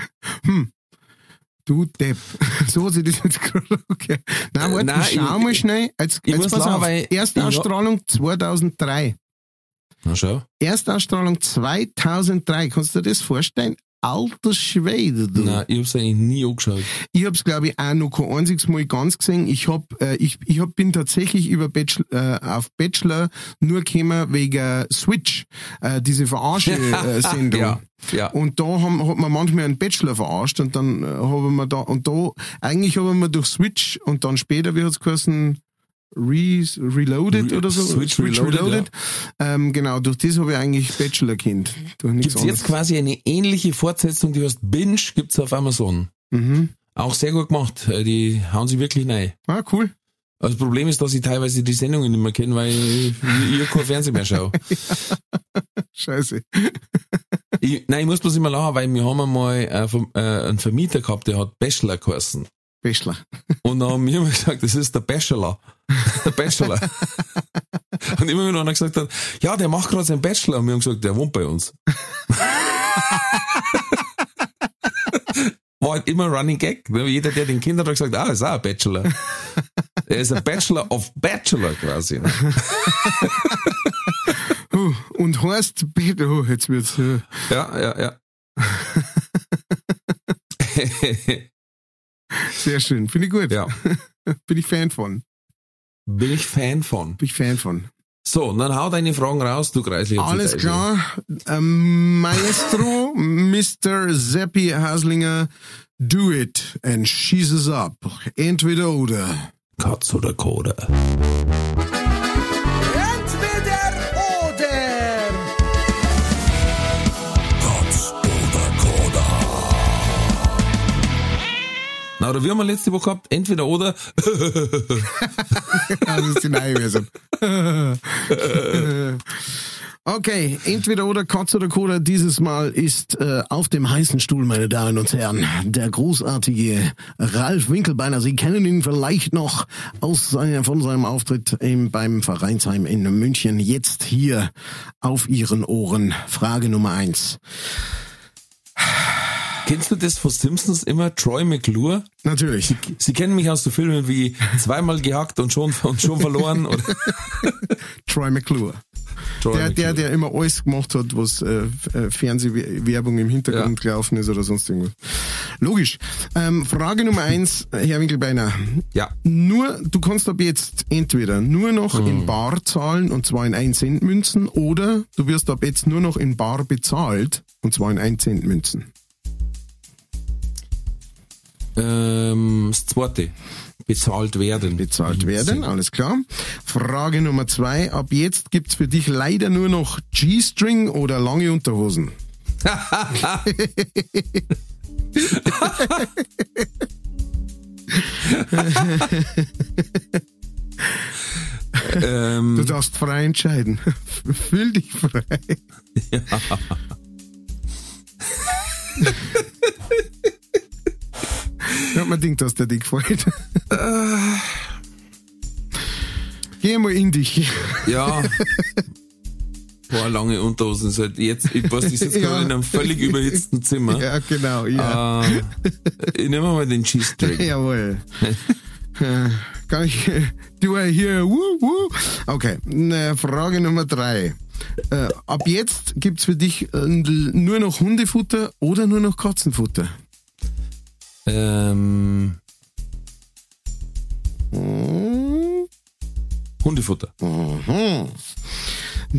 Du Depp. (laughs) So sich das jetzt gerade, okay. Nein, warte, nein, ich schau ich- mal schnell. Jetzt, ich jetzt muss pass lachen, auf. weil- Erstausstrahlung 2003. Na schau. Erstausstrahlung 2003. Kannst du dir das vorstellen? Alter Schwede, du. Nein, ich hab's eigentlich nie angeschaut. Ich hab's glaube ich auch noch kein einziges Mal ganz gesehen. Ich hab, äh, ich, ich hab, bin tatsächlich über Bachelor, äh, auf Bachelor nur gekommen wegen Switch, äh, diese Verarsche-Sendung. (laughs) Ja, ja. Und da haben, hat man manchmal einen Bachelor verarscht und dann äh, haben wir da, und da, eigentlich haben wir durch Switch und dann später, wie hat's geheißen, Re Reloaded Re- oder so? Switch Reloaded, Ähm, genau, durch das habe ich eigentlich Bachelor kennt. Nichts Gibt's jetzt quasi eine ähnliche Fortsetzung, die heißt Binge, gibt's auf Amazon. Mhm. Auch sehr gut gemacht. Äh, Die hauen sie wirklich rein. Ah, cool. Also Das Problem ist, dass ich teilweise die Sendungen nicht mehr kenne, weil ich, ich kein Fernsehen mehr schaue. (laughs) Scheiße. Ich, nein, ich muss bloß immer lachen, weil wir haben einmal äh, äh, einen Vermieter gehabt, der hat Bachelor geheißen. Bachelor. Und dann haben wir immer gesagt, das ist der Bachelor. Der Bachelor. (laughs) Und immer wenn einer gesagt hat, ja, der macht gerade seinen Bachelor. Und wir haben gesagt, der wohnt bei uns. (laughs) War halt immer Running Gag. ne? Jeder, der den Kindern hat gesagt, ah, ist auch ein Bachelor. Er ist ein Bachelor of Bachelor quasi. ne? Und heißt, oh, jetzt wird's, äh, Ja, ja, ja. (laughs) sehr schön. Finde ich gut. ja. (laughs) Bin ich Fan von. Bin ich Fan von. Bin ich Fan von. So, und dann hau deine Fragen raus, du kreislicher Alles klar. Ähm, Maestro, (laughs) Mr. Seppi Haslinger, do it and she's us up. Entweder oder. Katz oder Koda. Na, oder wie haben wir letzte Woche gehabt? Entweder oder. (laughs) Das ist die neue Version. (laughs) Okay, entweder oder Kotz oder Koda. Dieses Mal ist äh, auf dem heißen Stuhl, meine Damen und Herren, der großartige Ralf Winkelbeiner. Sie kennen ihn vielleicht noch aus seiner, von seinem Auftritt im, beim Vereinsheim in München. Jetzt hier auf Ihren Ohren. Frage Nummer eins. Kennst du das von Simpsons immer? Troy McClure? Natürlich. Sie kennen mich aus so Filmen wie zweimal gehackt und schon, und schon verloren. Oder? (laughs) Troy McClure. Troy Der, der, McClure. der immer alles gemacht hat, was äh, äh, Fernsehwerbung im Hintergrund gelaufen ist oder sonst irgendwas. Logisch. Ähm, Frage Nummer eins, Herr Winkelbeiner. Ja. Nur, du kannst ab jetzt entweder nur noch Mhm. in Bar zahlen und zwar in 1 Cent Münzen oder du wirst ab jetzt nur noch in Bar bezahlt und zwar in 1 Cent Münzen. Ähm, das zweite. Bezahlt werden. Bezahlt werden, alles klar. Frage Nummer zwei, ab jetzt gibt's für dich leider nur noch G-String oder lange Unterhosen. Ähm, Du darfst frei entscheiden. Fühl dich frei. (laughs) Ich hab mir gedacht, dass der dir gefällt. Geh mal in dich. ja. Boah, lange Unterhosen. ist halt jetzt, ich weiß, ich sitze Ja. gerade in einem völlig überhitzten Zimmer. Ja, genau. Ja. Äh, ich nehme mal den Cheese-String. Jawohl. Äh, Kann ich, du hier, wuh, wuh. Okay, äh, Frage Nummer drei. Äh, ab jetzt gibt's für dich äh, nur noch Hundefutter oder nur noch Katzenfutter? Ähm, Hm. Hundefutter. Mhm.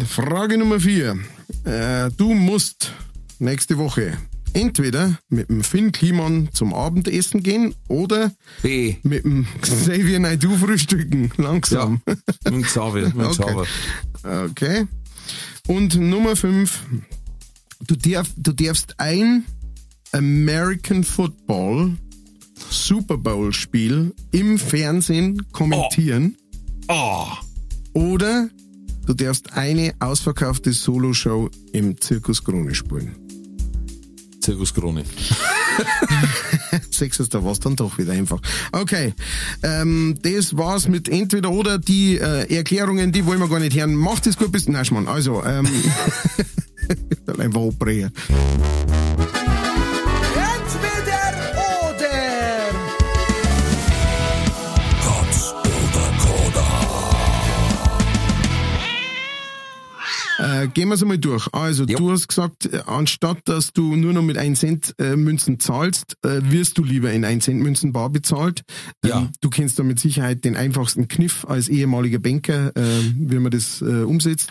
Frage Nummer vier. Äh, du musst nächste Woche entweder mit dem Finn Kliman zum Abendessen gehen oder B. mit dem Xavier Naidoo frühstücken. Langsam. Mit dem Xavier. Mit (laughs) Okay. Xavier. Okay. Und Nummer fünf. Du, darf, du darfst ein American Football Super Bowl Spiel im Fernsehen kommentieren Oh. oder du darfst eine ausverkaufte Solo-Show im Zirkus Krone spielen. Zirkus Krone. (laughs) Sechstes, da war's dann doch wieder einfach. Okay, ähm, das war's mit entweder oder die äh, Erklärungen, die wollen wir gar nicht hören. Macht es gut bis... Nein, Schmarrn, also, ähm... (laughs) einfach abbrechen. Äh, gehen wir es einmal durch. Also, Jo. du hast gesagt, anstatt dass du nur noch mit 1 Cent äh, Münzen zahlst, äh, wirst du lieber in 1 Cent Münzen bar bezahlt. Ähm, Ja. Du kennst da mit Sicherheit den einfachsten Kniff als ehemaliger Banker, äh, wie man das äh, umsetzt.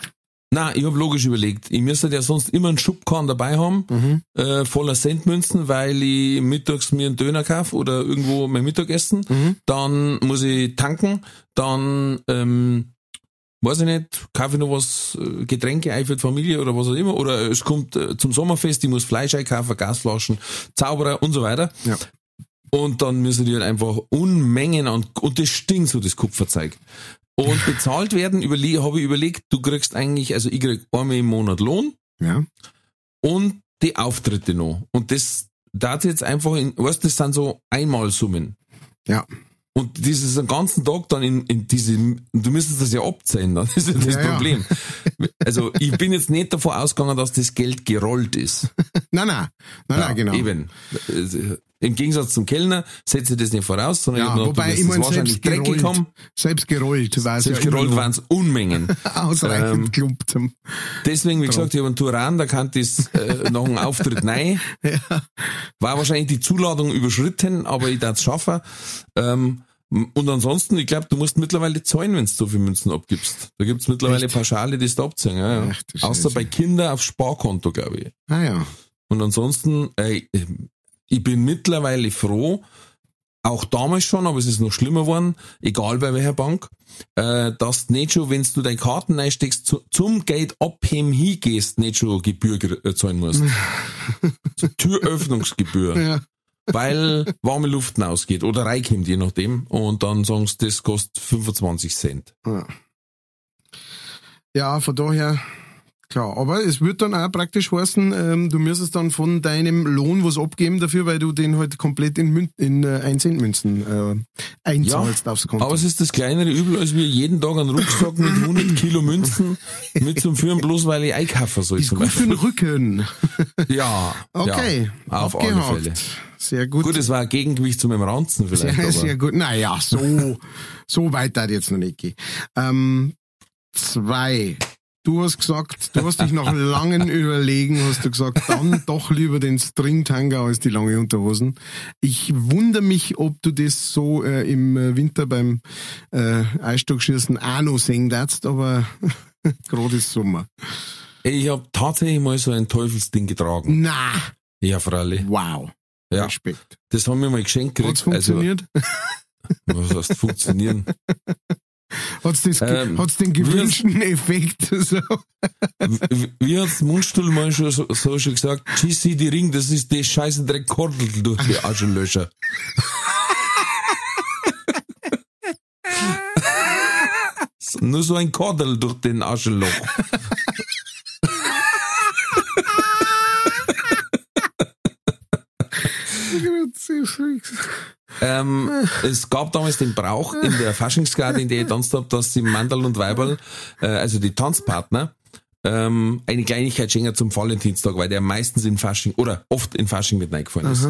Na, ich habe logisch überlegt. Ich müsste ja sonst immer einen Schubkarren dabei haben, äh, voller Centmünzen, weil ich mittags mir einen Döner kaufe oder irgendwo mein Mittagessen. Dann muss ich tanken, dann ähm, weiß ich nicht, kaufe ich noch was, äh, Getränke ein für die Familie oder was auch immer. Oder es kommt äh, zum Sommerfest, ich muss Fleisch einkaufen, Gasflaschen, Zauberer und so weiter. Ja. Und dann müssen die halt einfach Unmengen an, und das stinkt so, das Kupferzeug. Und (laughs) bezahlt werden, überle habe ich überlegt, du kriegst eigentlich, also ich krieg einmal im Monat Lohn Ja. und die Auftritte noch. Und das, da jetzt einfach in, weißt du, das sind so Einmalsummen. Ja. Und dieses den ganzen Tag dann in, in diese, du müsstest das ja abzählen, (laughs) dann ist ja das Ja, ja. Problem. Also ich bin jetzt nicht davon ausgegangen, dass das Geld gerollt ist. Nein, nein. Nein, Ja, nein, genau. Eben. Im Gegensatz zum Kellner setze ich das nicht voraus, sondern Ja, ich wobei, gedacht, ich du meine, das wahrscheinlich selbst dreckig gerollt, haben. selbst gerollt war es ja Selbst gerollt immer waren es Unmengen. (laughs) ausreichend Ähm. Deswegen, wie gesagt, ich habe einen Turan, da kann das äh, nach dem Auftritt nein. (laughs) War wahrscheinlich die Zuladung überschritten, aber ich darf es schaffen. Ähm, und ansonsten, ich glaube, du musst mittlerweile zahlen, wenn du so viel Münzen abgibst. Da gibt's mittlerweile Echt? Pauschale, die du abziehen. Ja, ja. Ach Außer bei Kindern aufs Sparkonto, glaube ich. Ah ja. Und ansonsten, äh, ich bin mittlerweile froh, auch damals schon, aber es ist noch schlimmer geworden, egal bei welcher Bank, äh, dass du nicht schon, wenn du deine Karten einsteckst, zu, zum Geld abheben hingehst, nicht schon Gebühr ge- äh, zahlen musst. (laughs) Türöffnungsgebühr. Ja. Weil warme Luft ausgeht oder reinkommt, je nachdem. Und dann sagen sie, das kostet 25 Cent. Ja. Ja, von daher, klar. Aber es wird dann auch praktisch heißen, ähm, du müsstest dann von deinem Lohn was abgeben dafür, weil du den halt komplett in, Mün in äh, 1 Cent Münzen äh, einzahlst Ja, aufs Konto. aber es ist das kleinere Übel, als wir jeden Tag einen Rucksack mit 100 Kilo Münzen mit zum Führen, bloß weil ich einkaufen soll. ist zum gut für den Beispiel. Rücken. Ja, (laughs) Okay, ja, auf alle abgehakt. Fälle. Sehr gut. Gut, es war ein Gegengewicht zu meinem Ranzen (laughs) vielleicht. sehr, aber sehr gut. Naja, so, (laughs) so weit hat jetzt noch nicht gehen. Ähm, zwei. Du hast gesagt, du hast dich nach (laughs) langen Überlegen, hast du gesagt, dann doch lieber den Stringtanga als die lange Unterhosen. Ich wundere mich, ob du das so äh, im Winter beim äh, Eisstockschießen auch noch sehen darfst, aber gerade ist Sommer. Ich habe tatsächlich mal so ein Teufelsding getragen. Na, Ja, freilich. wow. Ja, Respekt. das haben wir mal geschenkt Hat's gekriegt. Also, funktioniert? was heißt funktionieren? (laughs) Hat's, das, ge- Ähm, hat's den gewünschten Effekt? (laughs) So. Wie- Wie hat's Mundstuhl mal schon so, so schon gesagt? GC die Ring, das ist die scheiße Dreckkordel durch die Aschenlöcher. (laughs) Nur so ein Kordel durch den Aschenloch. Ähm, es gab damals den Brauch in der Faschingsgarde, in der ich tanzt habe, dass die Mandel und Weiberl, äh, also die Tanzpartner, ähm, eine Kleinigkeit schenken zum Valentinstag, weil der meistens in Fasching oder oft in Fasching mit reingefallen ist.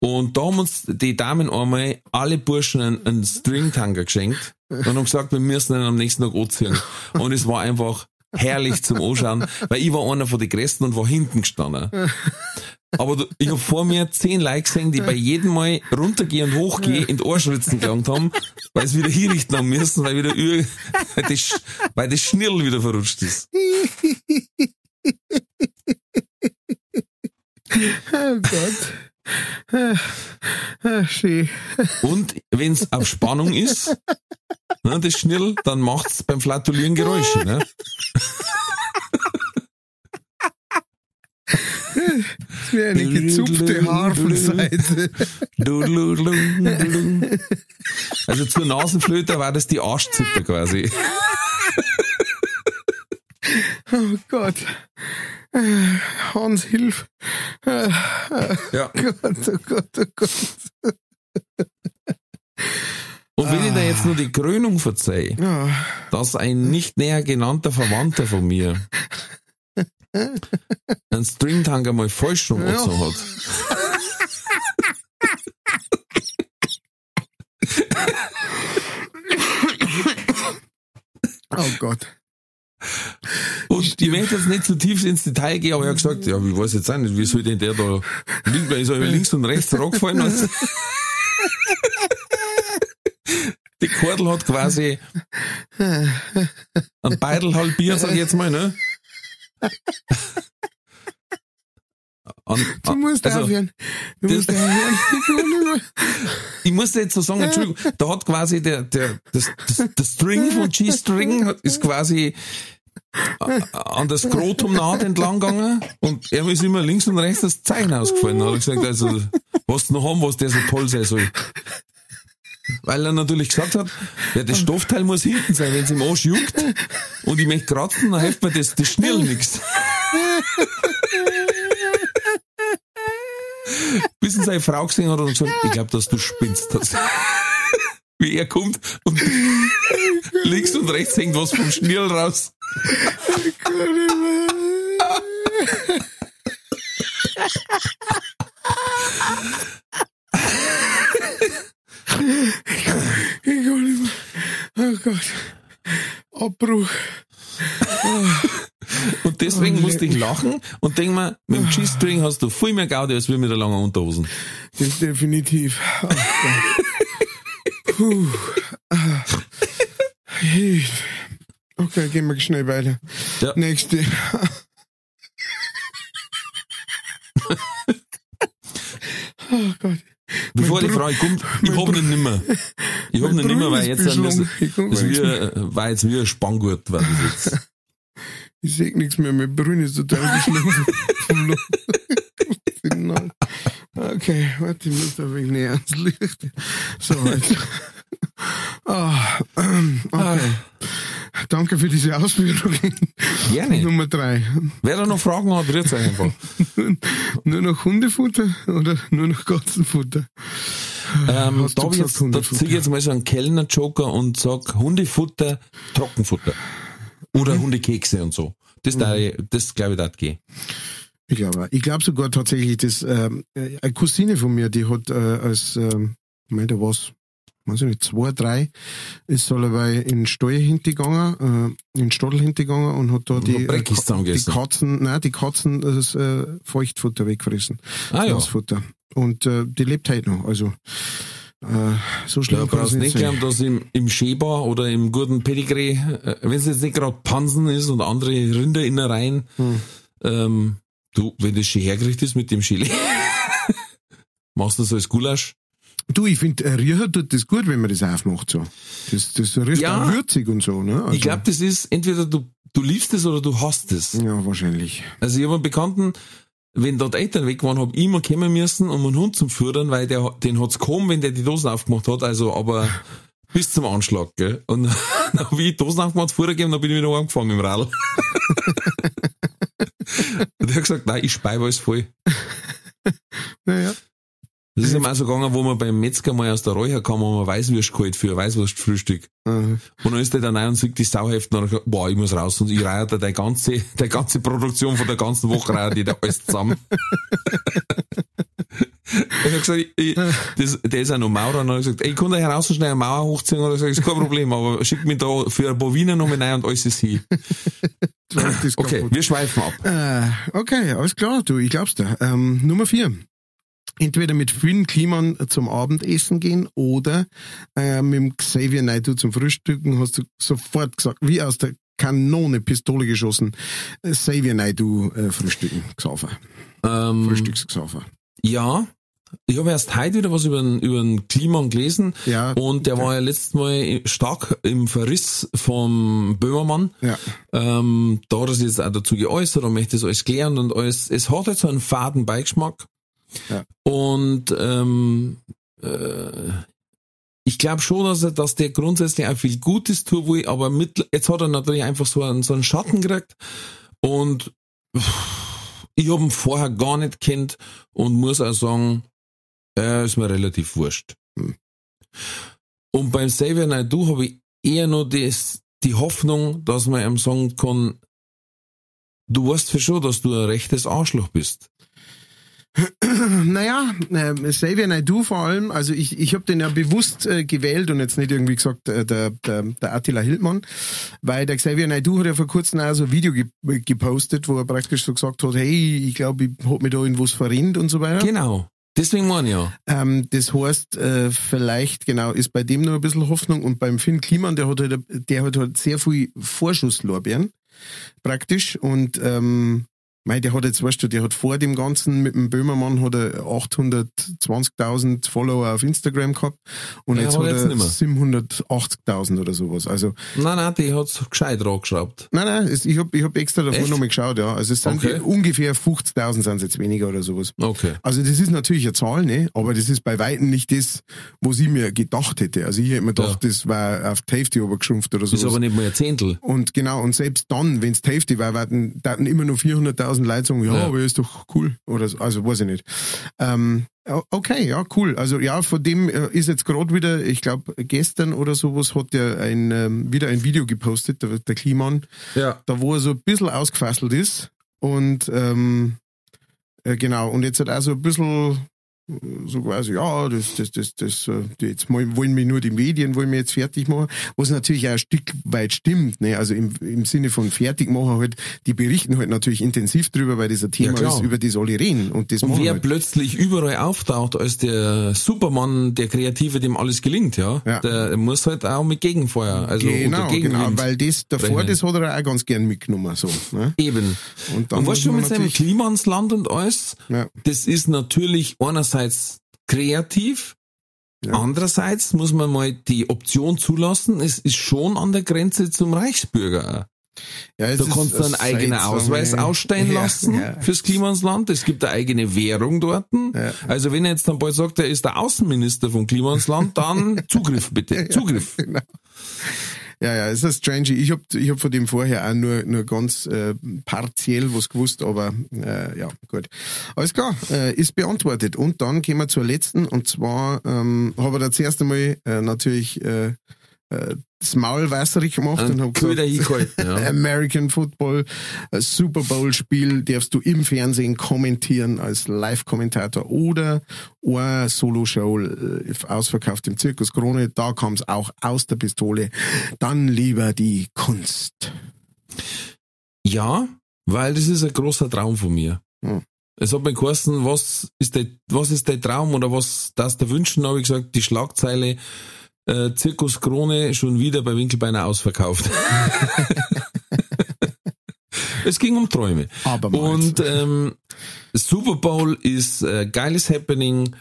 Und da haben uns die Damen einmal alle Burschen einen, einen Stringtanger geschenkt und haben gesagt, wir müssen ihn am nächsten Tag anziehen. Und es war einfach herrlich zum Anschauen, weil ich war einer von den Größten und war hinten gestanden. Aber du, ich hab vor mir zehn Leute gesehen, die bei jedem Mal runtergehen und hochgehen in die Ohrschritzen gelangt haben, weil sie wieder hinrichten haben müssen, weil wieder über, weil das, weil das Schnirl wieder verrutscht ist. Oh Gott. Ah, schön. Und wenn's auf Spannung ist, ne, das Schnirl, dann macht's beim Flatulieren Geräusche. Ne? (laughs) Das wäre eine gezupfte Harfenseite. (laughs) Also zur Nasenflöte war das die Arschzipper quasi. (laughs) Oh Gott. Ah, Hans, hilf. Ah, Ja. Gott, oh Gott, oh Gott. Und wenn ich da jetzt nur die Krönung verzeih, Ja. dass ein nicht näher genannter Verwandter von mir einen Stringtanger mal falsch rum Ja. hat. Oh Gott. Und ich möchte jetzt nicht zu tief ins Detail gehen, aber er hat gesagt, ja, wie weiß jetzt auch nicht, wie soll denn der da links, er links und rechts raufgefallen? Und die Kordel hat quasi einen Beidel halbiert, sag ich jetzt mal, ne? An, Du musst also, aufhören. Du das- musst (laughs) aufhören. Ich kann nicht mehr. ich muss jetzt so sagen, Entschuldigung, da hat quasi der, der, das, das, der String von G-String ist quasi a- an das Skrotum naht entlang gegangen und er ist immer links und rechts das Zeichen ausgefallen. Da hat er gesagt, also, was du noch haben, was der so toll sein soll. Weil er natürlich gesagt hat, ja, das Stoffteil muss hinten sein, wenn es im Arsch juckt und ich möchte kratzen, dann hilft mir das, das Schnirl nix. Bis ihn seine Frau gesehen hat und gesagt, ich glaube, dass du spinnst. Das. (laughs) Wie er kommt und links und rechts hängt was vom Schnirl raus. Ich kann nicht mehr. Oh Gott. Abbruch. (laughs) Und deswegen Oh, musste ich lachen und denk mir, mit dem G-String hast du viel mehr Gaudi als wir mit der langen Unterhosen. Das definitiv. Oh Gott. Puh. Ah. Hilfe. Okay, gehen wir schnell weiter. Ja. Nächste. (laughs) oh Gott. Bevor die Frage kommt, ich hab ihn nimmer. Ich hab ihn nimmer, Bruder weil jetzt das mal wie, ein- war jetzt wie ein Spanngurt, war das jetzt. (laughs) Ich sehe nichts mehr, mein Brünn ist total Signal. (laughs) Okay, warte, ich muss da ein wenig näher ans Licht. So, jetzt. Ah, ähm, okay. Danke für diese Ausführungen. Gerne. Nummer drei. Wer da noch Fragen hat, rührt euch einfach. (laughs) Nur noch Hundefutter oder nur noch Katzenfutter? Ähm, da hab ich jetzt, da ziehe ich jetzt mal so einen Kellner-Joker und sag Hundefutter, Trockenfutter. Oder Mhm. Hundekekse und so. Das, da, das glaube ich, das gehen. Ich glaube, ich glaube sogar tatsächlich, dass ähm, äh, eine Cousine von mir, die hat äh, als, ähm, ich meine, da war's, weiß ich nicht, zwei, drei, ist allebei in den Stall hintergegangen, äh, in den Stadel hintergegangen und hat da Und die, äh, die. Katzen, nein, die Katzen das äh, Feuchtfutter weggefressen. Ah ja. Nassfutter. Und äh, die lebt heute noch. Also äh, so schlimm kann es brauchst nicht glauben, dass im, im Schäber oder im guten Pedigree, äh, wenn es jetzt nicht gerade Pansen ist und andere Rinderinnereien, Hm. ähm, du, wenn das schön hergerichtet ist mit dem Chili, (laughs) machst du das als Gulasch? Du, ich finde, äh, Riecher tut das gut, wenn man das aufmacht so. Das, das riecht Ja. auch würzig und so, ne? Also, Ich glaube, das ist entweder du, du liebst es oder du hast es. Ja, wahrscheinlich. Also ich habe einen Bekannten, wenn dort Eltern weg waren, hab ich immer kommen müssen, um einen Hund zum Füttern, weil der, den hat's gekommen, wenn der die Dosen aufgemacht hat, also aber (laughs) bis zum Anschlag, gell. Und (laughs) dann hab ich die Dosen aufgemacht, Futter gegeben, dann bin ich wieder mit dem Radl. Und der hat gesagt, nein, ich speibe alles voll. (laughs) Naja. Das ist auch so gegangen, wo man beim Metzger mal aus der Räucherkammer mal Weißwurst geholt für Weißwurstfrühstück. Äh, Und dann ist der dann rein und sieht die Sauheften und gesagt, boah, ich muss raus. Und ich reihe da die ganze, (laughs) die ganze Produktion von der ganzen Woche reihe die da alles zusammen. (laughs) ich hab gesagt, ich, das, der ist auch noch Maurer. Und dann hab ich gesagt, ey, ich kann da heraus schnell eine Mauer hochziehen. Und er hat gesagt, ist kein Problem, aber schick mich da für ein paar Wiener noch mit rein und alles ist hin. (laughs) Okay, wir schweifen ab. Äh, okay, alles klar, du, ich glaub's dir. Ähm, Nummer vier. Entweder mit Finn Kliman zum Abendessen gehen oder äh, mit dem Xavier Naidoo zum Frühstücken, hast du sofort gesagt, wie aus der Kanone Pistole geschossen, äh, Xavier Naidoo äh, frühstücken, gesaufen. Ähm, Frühstücksgesaufen. ja, ich habe erst heute wieder was über den, über den Kliman gelesen. Ja, Und der war ja letztes Mal stark im Verriss vom Böhmermann. ja. Ähm, da hat er sich jetzt auch dazu geäußert und möchte das alles klären und alles. Es hat jetzt so einen faden Beigeschmack. Und ähm, äh, ich glaube schon, dass er, dass der grundsätzlich auch viel Gutes tut, wo ich, aber mit, jetzt hat er natürlich einfach so einen, so einen Schatten gekriegt und ich habe ihn vorher gar nicht kennt und muss auch sagen, er ist mir relativ wurscht. Hm. Und beim Xavier Naidoo habe ich eher nur das, die Hoffnung, dass man ihm sagen kann, du weißt für schon, dass du ein rechtes Arschloch bist. (clears throat) Naja, äh, Xavier Naidoo vor allem, also ich, ich habe den ja bewusst äh, gewählt und jetzt nicht irgendwie gesagt, äh, der, der, der Attila Hildmann, weil der Xavier Naidoo hat ja vor kurzem auch so ein Video ge gepostet, wo er praktisch so gesagt hat, hey, ich glaube, ich hab mich da in was verrennt und so weiter. Genau. Deswegen ich ja. Ähm, das heißt, äh, vielleicht genau ist bei dem noch ein bisschen Hoffnung und beim Finn Kliman, der hat halt, der hat halt sehr viel Vorschusslorbeeren praktisch und ähm, mei, der hat jetzt, weißt du, der hat vor dem Ganzen mit dem Böhmermann hat er 820.000 Follower auf Instagram gehabt und Ja, jetzt hat hat er jetzt er nimmer. 780.000 oder sowas. Also Nein, nein, die hat's gescheit rangeschraubt. nein, nein, es, ich habe ich hab extra davor nochmal geschaut, ja. Also es sind Okay. ungefähr 50.000 sind es jetzt weniger oder sowas. Okay. Also das ist natürlich eine Zahl, ne? aber das ist bei Weitem nicht das, was ich mir gedacht hätte. Also ich hätte mir gedacht, das war auf die Hälfte geschrumpft oder so. Ist aber nicht mal ein Zehntel. Und genau, und selbst dann, wenn es die Hälfte war, werden immer nur 400.000 Leute sagen, ja, Ja. aber ist doch cool. Oder so, also weiß ich nicht. Ähm, okay, ja, cool. Also ja, von dem äh, ist jetzt gerade wieder, ich glaube gestern oder sowas hat er ein, ähm, wieder ein Video gepostet, der, der Kliman, Ja. da wo er so ein bisschen ausgefasselt ist. Und ähm, äh, genau, und jetzt hat er so ein bisschen so quasi, ja, das, das, das, das, äh, jetzt wollen mir nur die Medien, wollen mir jetzt fertig machen, was natürlich auch ein Stück weit stimmt, ne? Also im, im Sinne von fertig machen halt, die berichten halt natürlich intensiv drüber, weil das ein Thema klar. ist, über das alle reden. Und das Und wer halt. plötzlich überall auftaucht als der Supermann, der Kreative, dem alles gelingt, ja, Ja. der muss halt auch mit Gegenfeuer, also Genau, genau, weil das davor, das hat er auch ganz gern mitgenommen, so, ne? Eben. Und dann Und was schon mit seinem Klima ins Land und alles, Ja. das ist natürlich einerseits kreativ, Ja. andererseits muss man mal die Option zulassen, es ist schon an der Grenze zum Reichsbürger. Ja, ist kannst du einen eine eigenen Ausweis ausstellen Ja, lassen ja. fürs Klima ins Land. Es gibt eine eigene Währung dort. Also wenn er jetzt dann bald sagt, er ist der Außenminister vom Klima ins Land, dann (laughs) Zugriff bitte, Zugriff. Genau. Ja, ja, es ist strange. Ich hab, ich hab von dem vorher auch nur, nur ganz äh, partiell was gewusst, aber äh, ja, gut. Alles klar, äh, ist beantwortet. Und dann gehen wir zur letzten und zwar ähm, habe ich da zuerst einmal äh, natürlich äh, das Maul wässrig gemacht Ein und habe gesagt, ja. (laughs) American Football, ein Super Bowl Spiel darfst du im Fernsehen kommentieren als Live-Kommentator oder eine Solo-Show äh, ausverkauft im Zirkus Krone, da kam es auch aus der Pistole. Dann lieber die Kunst. Ja, weil das ist ein großer Traum von mir. Hm. Es hat mir geheißen, was ist der, was ist der Traum oder was das der Wünschen, habe ich gesagt, die Schlagzeile äh, Zirkus Krone schon wieder bei Winkelbeiner ausverkauft. (laughs) es ging um Träume. Abermals. Und ähm, Super Bowl ist äh, geiles Happening,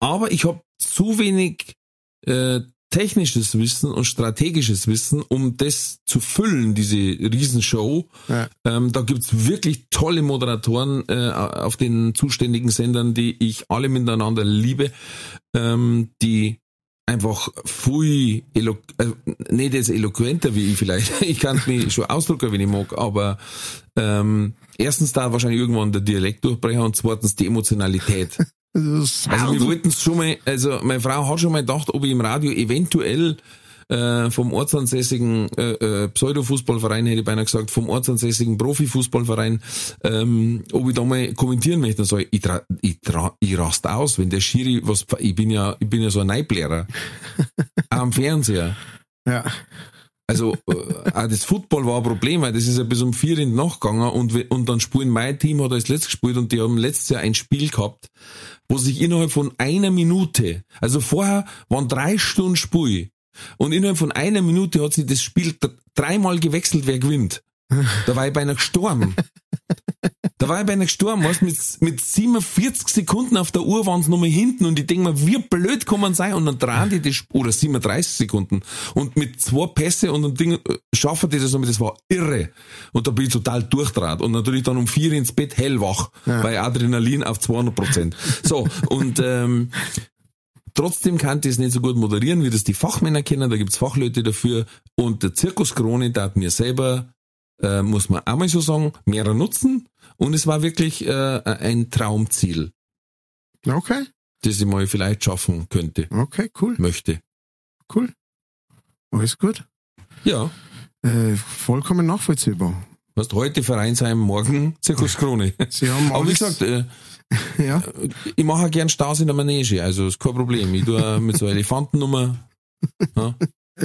aber ich habe zu wenig äh, technisches Wissen und strategisches Wissen, um das zu füllen, diese Riesenshow. Ja. Ähm, da gibt's wirklich tolle Moderatoren äh, auf den zuständigen Sendern, die ich alle miteinander liebe, ähm, die einfach viel elo äh, nicht jetzt eloquenter wie ich vielleicht. (laughs) Ich kann mich schon ausdrücken, wenn ich mag, aber ähm, erstens da wahrscheinlich irgendwann der Dialekt durchbrechen und zweitens die Emotionalität. (laughs) Also wir wollten es schon mal, also meine Frau hat schon mal gedacht, ob ich im Radio eventuell äh, vom ortsansässigen äh, äh, Pseudo-Fußballverein, hätte ich beinahe gesagt, vom ortsansässigen Profifußballverein, ähm, ob ich da mal kommentieren möchte. Dann sag ich, ich, tra ich, tra ich rast aus, wenn der Schiri was, ich bin ja, ich bin ja so ein Neiblehrer. (laughs) Am Fernseher. ja. Also äh, auch das Football war ein Problem, weil das ist ja bis um vier in die Nacht gegangen und, und dann spielen mein Team hat als letztes gespielt und die haben letztes Jahr ein Spiel gehabt, wo sich innerhalb von einer Minute, also vorher waren drei Stunden Spiel und innerhalb von einer Minute hat sich das Spiel dreimal gewechselt, wer gewinnt. Da war ich beinahe gestorben. Da war ich beinahe gestorben, weißt, mit, mit 47 Sekunden auf der Uhr waren sie nochmal hinten und ich denk mir, wie blöd kann man sein? Und dann drehen die das, oder 37 Sekunden. Und mit zwei Pässe und einem Ding äh, schaffen die das nochmal, das war irre. Und da bin ich total durchdraht. Und natürlich dann um vier ins Bett hellwach, bei Adrenalin auf 200 Prozent. So, und, ähm, Trotzdem kann ich es nicht so gut moderieren, wie das die Fachmänner kennen. Da gibt's Fachleute dafür. Und der Zirkus Krone mir selber, äh, muss man auch mal so sagen, mehrer nutzen. Und es war wirklich äh, ein Traumziel, Okay, das ich mal vielleicht schaffen könnte, okay, cool, möchte. cool. Alles gut. Ja, Äh, vollkommen nachvollziehbar. hast heute Vereinsheim, morgen Zirkus Krone. Sie haben (laughs) Aber wie alles, gesagt, äh, (laughs) ja, ich mache auch gern Staus in der Manege, also ist kein Problem. Ich tue mit so einer Elefantennummer. (laughs) Ja.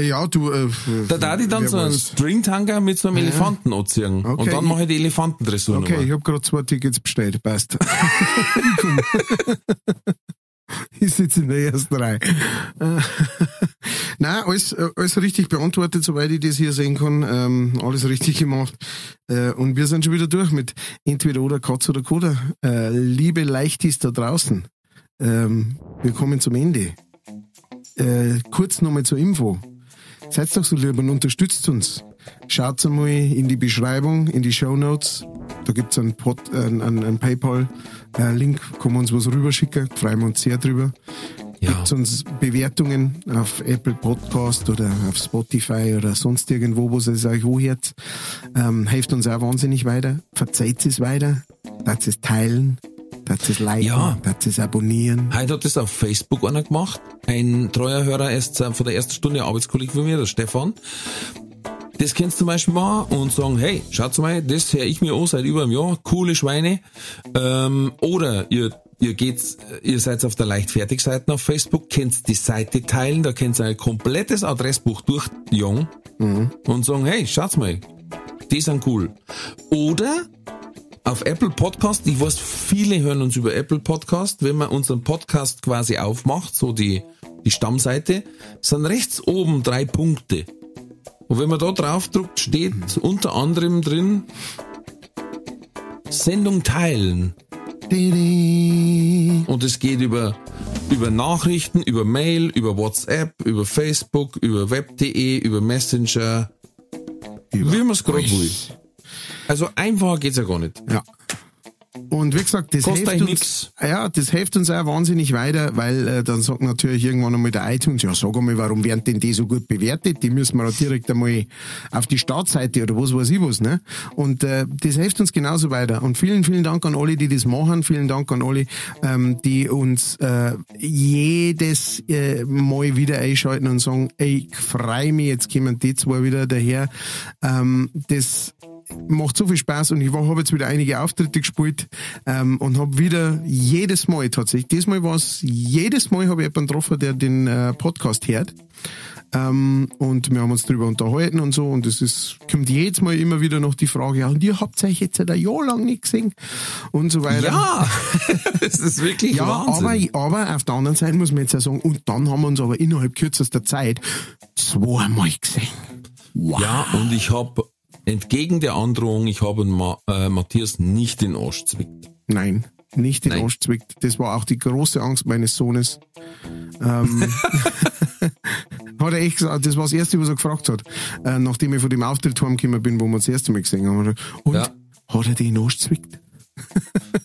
ja, du, äh, Da darf ich dann so einen. Stringtanger mit so einem Ja. Elefanten anziehen. Okay, Und dann mache ich die Elefantendressurnummer. Okay, ich habe gerade zwei Tickets bestellt, passt. (laughs) (laughs) Ich sitze in der ersten Reihe. Nein, alles, alles richtig beantwortet, soweit ich das hier sehen kann. Ähm, alles richtig gemacht. Äh, und wir sind schon wieder durch mit entweder oder Katz oder Koda. Äh, liebe Leichtis da draußen, ähm, wir kommen zum Ende. Äh, kurz nochmal zur Info. Seid doch so lieb und unterstützt uns. Schaut einmal in die Beschreibung, in die Show Notes. Da gibt's einen, Pod, äh, einen, einen PayPal-Link, kann man uns was rüberschicken, freuen wir uns sehr drüber. Ja. Gibt's uns Bewertungen auf Apple Podcast oder auf Spotify oder sonst irgendwo, wo es euch anhört. Ähm, hilft uns auch wahnsinnig weiter. Verzeiht es weiter. Lasst es teilen. Lasst es liken. Ja. Lasst es abonnieren. Heute hat das auf Facebook einer gemacht. Ein treuer Hörer erst äh, von der ersten Stunde Arbeitskollege von mir, der Stefan. Das kennst du zum Beispiel mal und sagen, hey, schaut mal, das höre ich mir an seit über einem Jahr, coole Schweine. Ähm, oder ihr, ihr geht's, ihr seid auf der Leichtfertig-Seite auf Facebook, könnt die Seite teilen, da könnt ihr ein komplettes Adressbuch durchjagen und sagen, hey, schaut mal, die sind cool. Oder auf Apple Podcast, ich weiß, viele hören uns über Apple Podcast, wenn man unseren Podcast quasi aufmacht, so die, die Stammseite, sind rechts oben drei Punkte. Und wenn man da drauf drückt, steht unter anderem drin, Sendung teilen. Und es geht über, über Nachrichten, über Mail, über WhatsApp, über Facebook, über web.de, über Messenger, wie man es gerade will. Also einfacher geht's ja gar nicht. Ja. Und wie gesagt, das Kostet hilft uns, nix. ja, das hilft uns auch wahnsinnig weiter, weil äh, dann sagt natürlich irgendwann einmal der iTunes, ja, sag einmal, warum werden denn die so gut bewertet? Die müssen wir auch direkt einmal auf die Startseite oder was weiß ich was, ne? Und äh, das hilft uns genauso weiter. Und vielen, vielen Dank an alle, die das machen. Vielen Dank an alle, ähm, die uns äh, jedes äh, Mal wieder einschalten und sagen, ey, ich freue mich, jetzt kommen die zwei wieder daher. Ähm, das macht so viel Spaß und ich habe jetzt wieder einige Auftritte gespielt ähm, und habe wieder jedes Mal tatsächlich, diesmal war es, jedes Mal habe ich jemanden getroffen, der den äh, Podcast hört. Ähm, und wir haben uns drüber unterhalten und so und es ist, kommt jedes Mal immer wieder noch die Frage, ja, und ihr habt euch jetzt ein Jahr lang nicht gesehen und so weiter. Ja, (laughs) das ist wirklich Ja, Wahnsinn. aber, aber auf der anderen Seite muss man jetzt ja sagen, und dann haben wir uns aber innerhalb kürzester Zeit zweimal gesehen. Wow. Ja, und ich habe entgegen der Androhung, ich habe Ma äh, Matthias nicht den Arsch zwickt. Nein, nicht Nein. Arsch zwickt. Das war auch die große Angst meines Sohnes. Ähm, (laughs) (laughs) hat er echt gesagt, das war das Erste, was er gefragt hat, äh, nachdem ich von dem Auftritt heimgekommen bin, wo wir das erste Mal gesehen haben. Und, Ja. hat er den Arsch zwickt?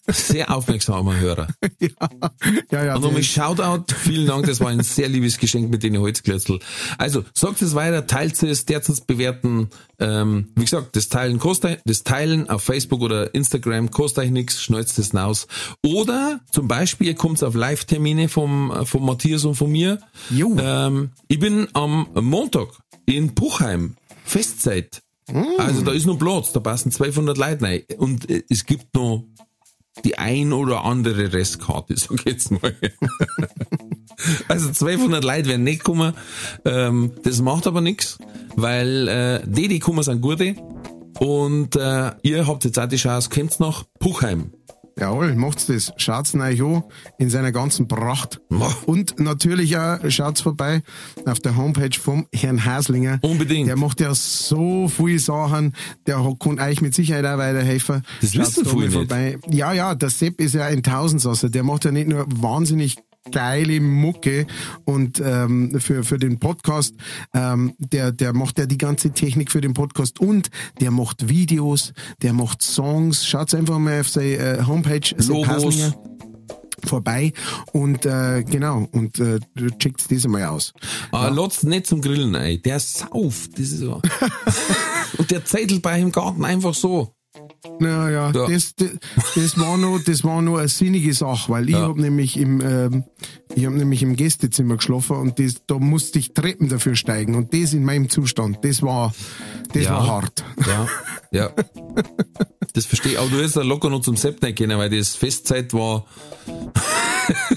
Sehr aufmerksamer Hörer. (laughs) ja, ja. Und nochmal Shoutout, vielen Dank, das war ein sehr liebes Geschenk mit den Holzklötzl. Also, sagt es weiter, teilt es, derzt es bewerten. Ähm, wie gesagt, das Teilen kostet, das Teilen auf Facebook oder Instagram kostet euch nichts, schneuzt es raus. Oder zum Beispiel, ihr kommt auf Live-Termine vom, vom Matthias und von mir. Jo. Ähm, ich bin am Montag in Buchheim, Festzeit. Also da ist noch Platz, da passen 1200 Leute rein. Und äh, es gibt noch die ein oder andere Restkarte, (laughs) sag ich jetzt mal. (laughs) also 1200 Leute werden nicht kommen. Ähm, das macht aber nichts, weil äh, die, die kommen, sind gute. Und äh, ihr habt jetzt auch die Chance, kommt nach Puchheim. Jawohl, macht's das. Schaut's euch an in seiner ganzen Pracht. Und natürlich auch schaut's vorbei auf der Homepage vom Herrn Haslinger. Unbedingt. Der macht ja so viele Sachen, der hat- kann euch mit Sicherheit auch weiterhelfen. Das wissen viele mal nicht. vorbei. Ja, ja, der Sepp ist ja ein Tausendsasser. Der macht ja nicht nur wahnsinnig geile Mucke und ähm, für für den Podcast ähm, der der macht ja die ganze Technik für den Podcast und der macht Videos der macht Songs schaut einfach mal auf seine äh, Homepage Logos. Vorbei und äh, genau und äh, checkt das mal aus Aber lasst nicht zum Grillen ein. Der sauft. Das ist so. (laughs) Und der zettelt bei im Garten einfach so. Ja, ja. Das, das, das war nur, das war nur eine sinnige Sache, weil ich Ja. hab nämlich im, ähm, ich hab nämlich im Gästezimmer geschlafen und das, da musste ich Treppen dafür steigen und das in meinem Zustand, das war, das Ja. war hart. Ja, ja. Das verstehe ich. Aber du hättest ja locker noch zum Sepp nicht gehen, weil das Festzeit war. (laughs)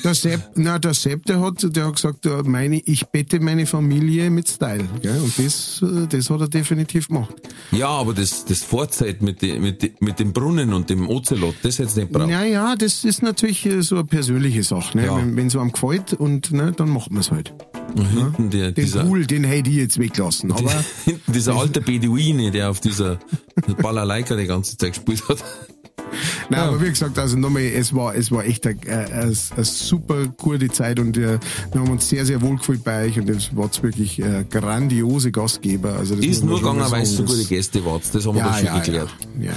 Der Sepp, na, der Sepp, der hat, der hat gesagt, meine, ich bette meine Familie mit Style, gell? und das, äh, das hat er definitiv gemacht. Ja, aber das, das Vorzeit mit, de, mit, de, mit dem Brunnen und dem Ozelot, das hättest du nicht braucht. Naja, das ist natürlich äh, so eine persönliche Sache, ne? Ja. wenn, wenn so einem gefällt und, ne, dann macht man es halt. Hinten der, Den dieser, Pool, den hätte ich jetzt weglassen, aber, (laughs) hinten dieser alte Beduine, der auf dieser Balalaika die ganze Zeit gespielt hat. Nein, Ja. aber wie gesagt, also nochmal, es war, es war echt eine, eine, eine super gute Zeit und äh, wir haben uns sehr, sehr wohl gefühlt bei euch und es war wirklich äh, grandiose Gastgeber. Also das Ist nur gegangen, weil es so gute das- Gäste wart. Das haben wir ja, doch schon ja, geklärt. Ja.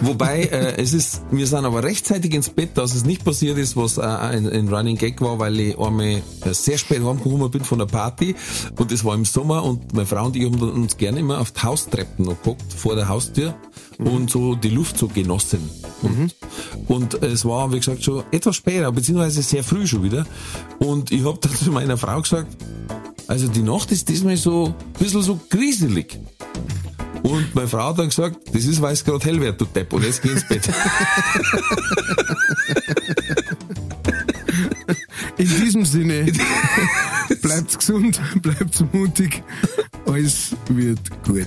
Wobei, äh, es ist, wir sind aber rechtzeitig ins Bett, dass es nicht passiert ist, was äh, ein, ein Running Gag war, weil ich einmal äh, sehr spät heimgekommen bin von der Party und es war im Sommer und meine Frau und ich haben uns gerne immer auf die Haustreppen noch geguckt, vor der Haustür und so die Luft so genossen. Und, und es war, wie gesagt, schon etwas später, beziehungsweise sehr früh schon wieder. Und ich habe dann (laughs) zu meiner Frau gesagt, also die Nacht ist diesmal so ein bisschen so grieselig. Und meine Frau hat dann gesagt, das ist, weil es gerade hell wird, du Depp, und jetzt geh ins Bett. (laughs) In diesem Sinne, (laughs) bleibt gesund, bleibt mutig, alles wird gut.